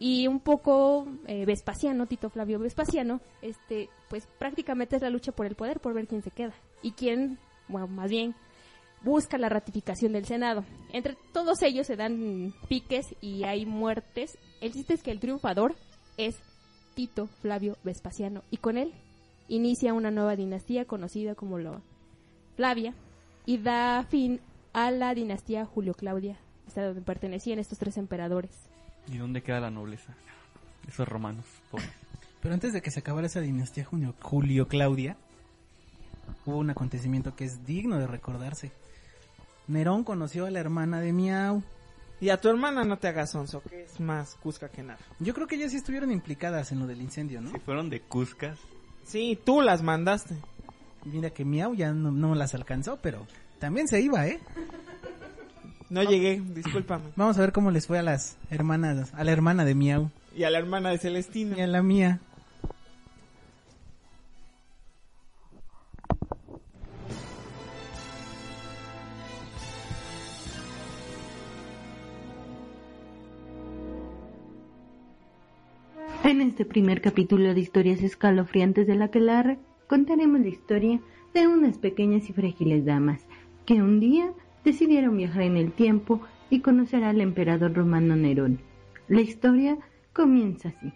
y un poco eh, Vespasiano, Tito Flavio Vespasiano, este, pues prácticamente es la lucha por el poder, por ver quién se queda y quién, bueno, más bien busca la ratificación del Senado. Entre todos ellos se dan piques y hay muertes. El chiste es que el triunfador es Tito Flavio Vespasiano y con él inicia una nueva dinastía conocida como la Flavia y da fin a la dinastía Julio Claudia, esta donde pertenecían estos tres emperadores. ¿Y dónde queda la nobleza? Esos romanos, pobres. Pero antes de que se acabara esa dinastía Julio, Julio Claudia, hubo un acontecimiento que es digno de recordarse. Nerón conoció a la hermana de Miau. Y a tu hermana no te hagas onzo, que es más cusca que nada. Yo creo que ellas sí estuvieron implicadas en lo del incendio, ¿no? Si fueron de Cuscas. Sí, tú las mandaste. Mira que Miau ya no, no las alcanzó, pero también se iba, ¿eh? No llegué, discúlpame. Vamos a ver cómo les fue a las hermanas, a la hermana de Miau Y a la hermana de Celestina. y a la mía. En este primer capítulo de historias escalofriantes de la Aquelarre, contaremos la historia de unas pequeñas y frágiles damas que un día decidieron viajar en el tiempo y conocer al emperador romano Nerón. La historia comienza así.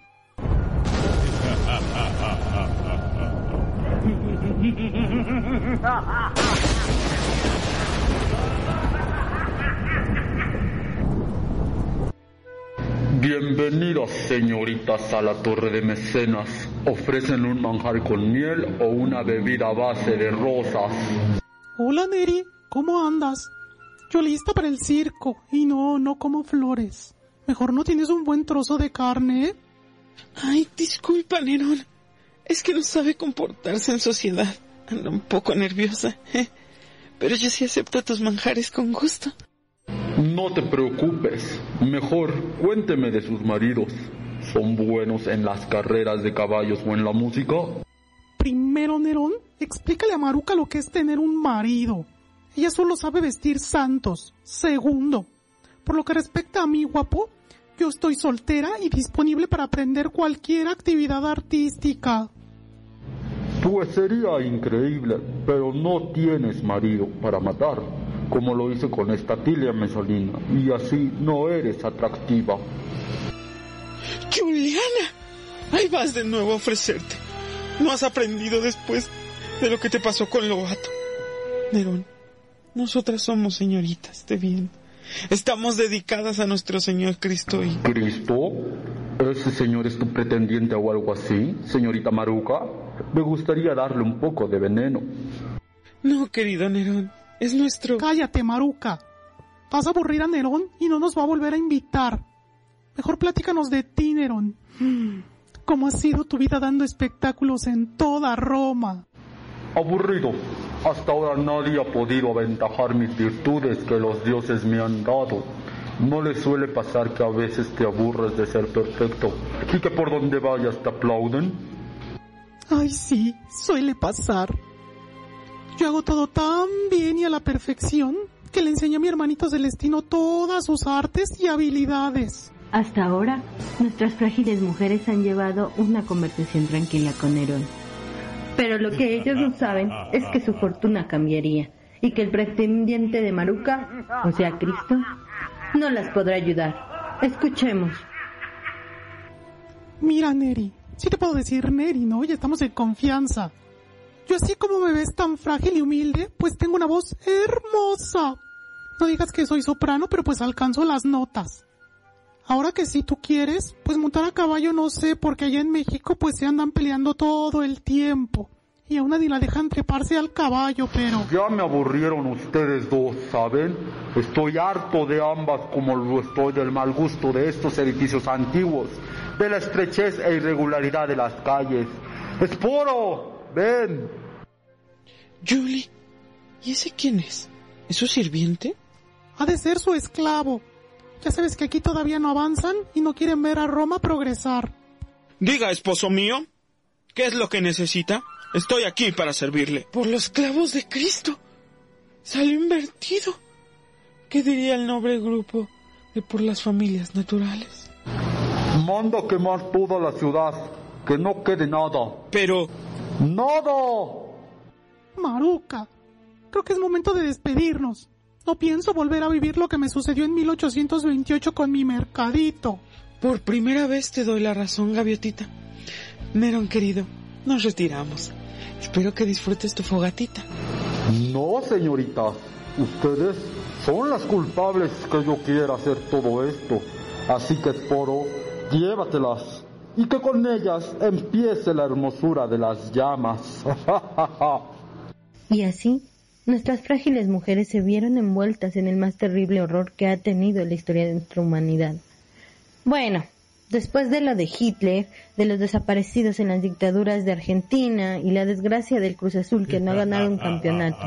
Bienvenidas, señoritas, a la Torre de Mecenas. Ofrecen un manjar con miel o una bebida a base de rosas. Hola, Neri. ¿Cómo andas? Yo lista para el circo y no, no como flores. Mejor no tienes un buen trozo de carne. ¿eh? Ay, disculpa, Nerón. Es que no sabe comportarse en sociedad. Anda un poco nerviosa. ¿eh? Pero yo sí acepto tus manjares con gusto. No te preocupes. Mejor cuénteme de sus maridos. ¿Son buenos en las carreras de caballos o en la música? Primero, Nerón, explícale a Maruca lo que es tener un marido. Ella solo sabe vestir santos. Segundo, por lo que respecta a mí, guapo, yo estoy soltera y disponible para aprender cualquier actividad artística. Pues sería increíble, pero no tienes marido para matar, como lo hice con esta Tilia Mesolina, y así no eres atractiva. Juliana, ahí vas de nuevo a ofrecerte. No has aprendido después de lo que te pasó con Lobato. Nerón, nosotras somos señoritas de bien. Estamos dedicadas a nuestro Señor Cristo y... ¿Cristo? ¿Ese señor es tu pretendiente o algo así, señorita Maruca? Me gustaría darle un poco de veneno. No, querido Nerón, es nuestro... Cállate, Maruca. Vas a aburrir a Nerón y no nos va a volver a invitar. Mejor platícanos de ti, Nerón. ¿Cómo ha sido tu vida dando espectáculos en toda Roma? Aburrido. Hasta ahora nadie ha podido aventajar mis virtudes que los dioses me han dado. No le suele pasar que a veces te aburres de ser perfecto y que por donde vayas te aplauden. Ay, sí, suele pasar. Yo hago todo tan bien y a la perfección que le enseñé a mi hermanito Celestino todas sus artes y habilidades. Hasta ahora, nuestras frágiles mujeres han llevado una conversación tranquila con Nerón. Pero lo que ellos no saben es que su fortuna cambiaría y que el pretendiente de Maruca, o sea Cristo, no las podrá ayudar. Escuchemos. Mira, Neri, sí te puedo decir Neri, ¿no? Ya estamos en confianza. Yo así como me ves tan frágil y humilde, pues tengo una voz hermosa. No digas que soy soprano, pero pues alcanzo las notas. Ahora que si tú quieres, pues montar a caballo no sé, porque allá en México pues se andan peleando todo el tiempo. Y a una ni la dejan treparse al caballo, pero... Ya me aburrieron ustedes dos, ¿saben? Estoy harto de ambas como lo estoy del mal gusto de estos edificios antiguos, de la estrechez e irregularidad de las calles. ¡Esporo! ¡Ven! Julie, ¿y ese quién es? ¿Es su sirviente? Ha de ser su esclavo. Ya sabes que aquí todavía no avanzan y no quieren ver a Roma progresar. Diga, esposo mío, ¿qué es lo que necesita? Estoy aquí para servirle. Por los clavos de Cristo. Salió invertido. ¿Qué diría el noble grupo de por las familias naturales? Manda quemar toda la ciudad, que no quede nada. Pero... ¡Nada! Maruca, creo que es momento de despedirnos. No pienso volver a vivir lo que me sucedió en 1828 con mi mercadito. Por primera vez te doy la razón, gaviotita. Nerón querido, nos retiramos. Espero que disfrutes tu fogatita. No, señorita. Ustedes son las culpables que yo quiera hacer todo esto. Así que, Esporo, llévatelas. Y que con ellas empiece la hermosura de las llamas. *laughs* y así, nuestras frágiles mujeres se vieron envueltas en el más terrible horror que ha tenido la historia de nuestra humanidad. Bueno, después de lo de Hitler, de los desaparecidos en las dictaduras de Argentina y la desgracia del Cruz Azul que no ha ganado un campeonato.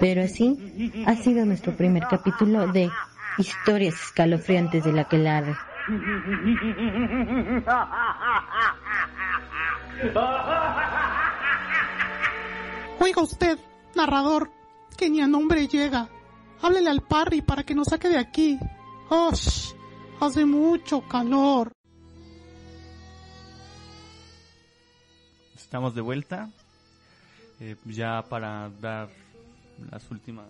Pero así ha sido nuestro primer capítulo de Historias escalofriantes de la Quelarre. Oiga usted, narrador, que ni a nombre llega. Háblele al Parry para que nos saque de aquí. ¡Oh! Hace mucho calor. Estamos de vuelta. eh, ya para dar las últimas.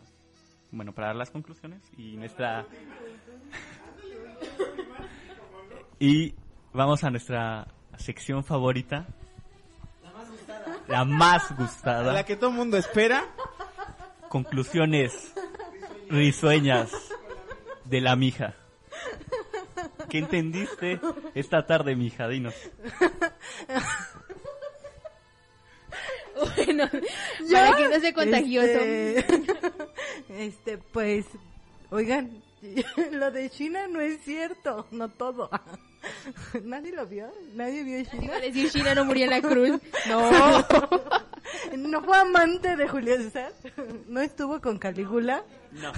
Bueno, para dar las conclusiones. Y nuestra. *laughs* y vamos a nuestra sección favorita. La más gustada. La que todo el mundo espera. Conclusiones risueñas de la mija. ¿Qué entendiste esta tarde, mija? Dinos. Bueno, ¿Yo? para que no sea contagioso. Este, este, pues, oigan, *laughs* lo de China no es cierto, no todo. *laughs* ¿Nadie lo vio? ¿Nadie vio China? Iba a decir China no murió en la cruz. *laughs* No. *laughs* ¿No fue amante de Julio César? ¿No estuvo con Calígula? No.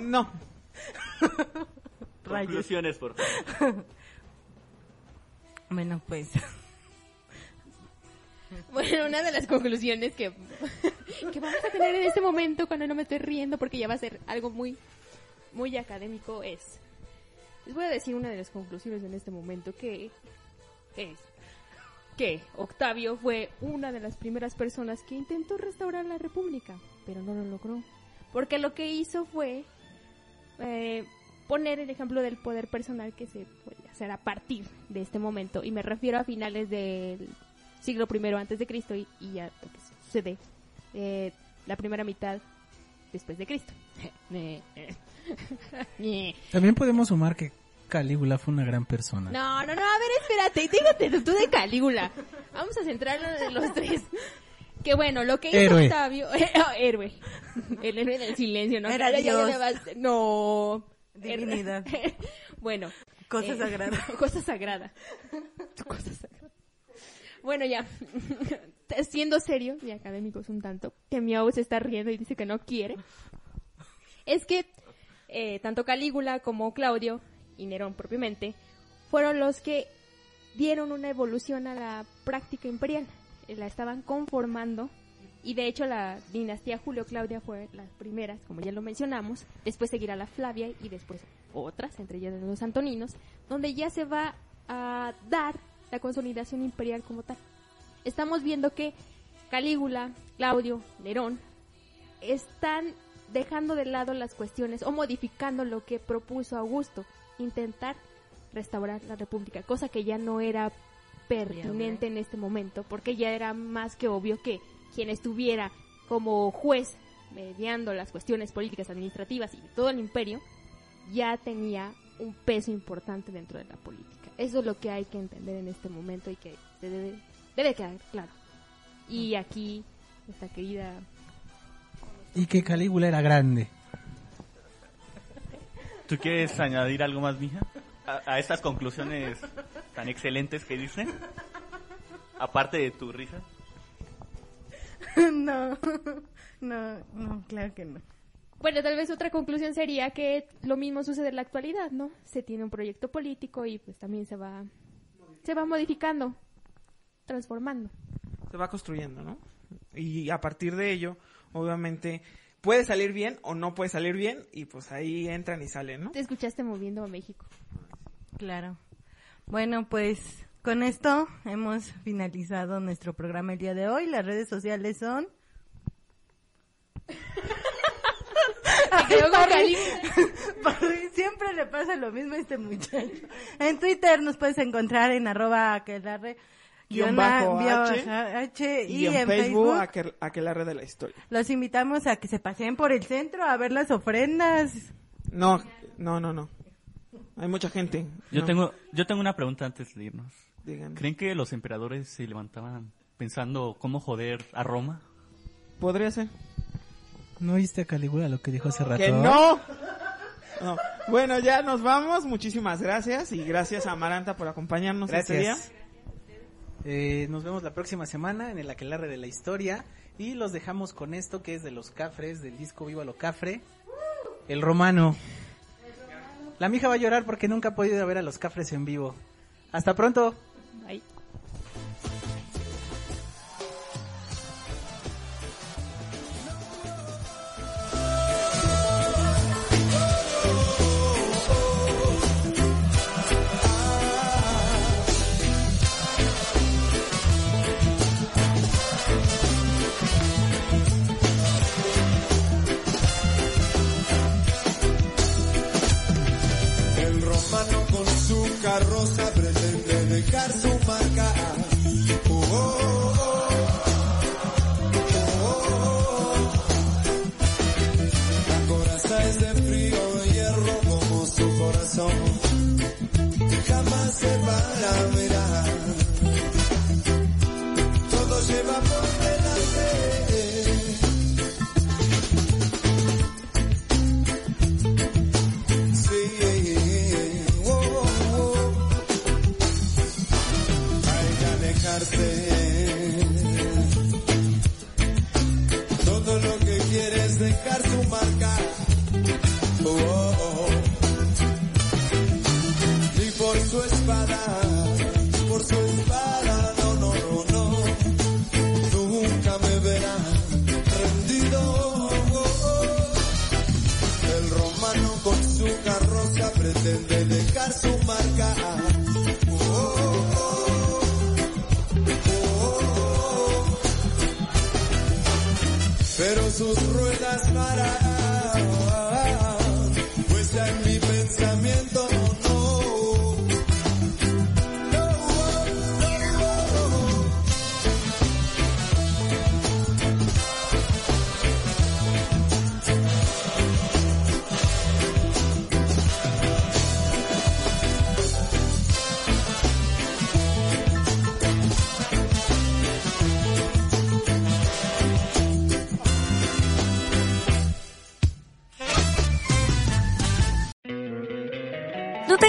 No. Rayos. Conclusiones, por favor. Bueno, pues. Bueno, una de las conclusiones que, que vamos a tener en este momento cuando no me estoy riendo porque ya va a ser algo muy, muy académico es... Les voy a decir una de las conclusiones en este momento que es que Octavio fue una de las primeras personas que intentó restaurar la república, pero no lo logró. Porque lo que hizo fue eh, poner el ejemplo del poder personal que se puede hacer a partir de este momento. Y me refiero a finales del siglo primero antes de Cristo y, y ya lo que sucede eh, la primera mitad después de Cristo. *laughs* *laughs* También podemos sumar que Calígula fue una gran persona. No, no, no, a ver, espérate, dígate tú de Calígula. Vamos a centrarnos en los tres. Que bueno, lo que hizo Héroe. Octavio, *laughs* oh, héroe, el héroe del silencio, ¿no? Era Dios. no, Divinidad. *laughs* bueno, Cosa eh, sagrada. cosa sagrada, cosa sagrada. Bueno, ya, siendo serio y académicos un tanto, que Miau se está riendo y dice que no quiere, es que eh, tanto Calígula como Claudio y Nerón propiamente fueron los que dieron una evolución a la práctica imperial. Eh, La estaban conformando y de hecho la dinastía Julio-Claudia fue las primeras, como ya lo mencionamos. Después seguirá la Flavia y después otras, entre ellas los Antoninos, donde ya se va a dar la consolidación imperial como tal. Estamos viendo que Calígula, Claudio, Nerón están dejando de lado las cuestiones o modificando lo que propuso Augusto, intentar restaurar la república, cosa que ya no era pertinente en este momento, porque ya era más que obvio que quien estuviera como juez mediando las cuestiones políticas, administrativas y todo el imperio, ya tenía un peso importante dentro de la política. Eso es lo que hay que entender en este momento y que se debe, debe quedar claro. Y aquí, esta querida Y que Calígula era grande. ¿Tú quieres añadir algo más, mija? A, a estas conclusiones tan excelentes que dicen. Aparte de tu risa. *laughs* no, no, no, claro que no. Bueno, tal vez otra conclusión sería que lo mismo sucede en la actualidad, ¿no? Se tiene un proyecto político y pues también se va se va modificando, transformando. se va construyendo, ¿no? Y a partir de ello, obviamente, puede salir bien o no puede salir bien y pues ahí entran y salen, ¿no? Te escuchaste moviendo a México. Claro. Bueno, pues con esto hemos finalizado nuestro programa el día de hoy. Las redes sociales son... Parry, *laughs* Siempre le pasa lo mismo a este muchacho. En Twitter nos puedes encontrar en arroba aquelarre Guión bajo a- H, H, Y, en, Facebook, aquel, aquelarre de la historia. Los invitamos a que se paseen por el centro a ver las ofrendas. No, no, no, no. Hay mucha gente. Yo No. tengo, yo tengo una pregunta antes de irnos. Díganme. ¿Creen que los emperadores se levantaban pensando cómo joder a Roma? Podría ser. ¿No oíste a Calígula lo que dijo hace rato? ¡Que no! No. Bueno, ya nos vamos. Muchísimas gracias. Y gracias a Amaranta por acompañarnos este día. Eh, nos vemos la próxima semana en el Aquelarre de la Historia. Y los dejamos con esto que es de los Cafres, del disco Viva lo Cafre. El romano. La mija va a llorar porque nunca ha podido ver a los Cafres en vivo. Hasta pronto. Bye. Su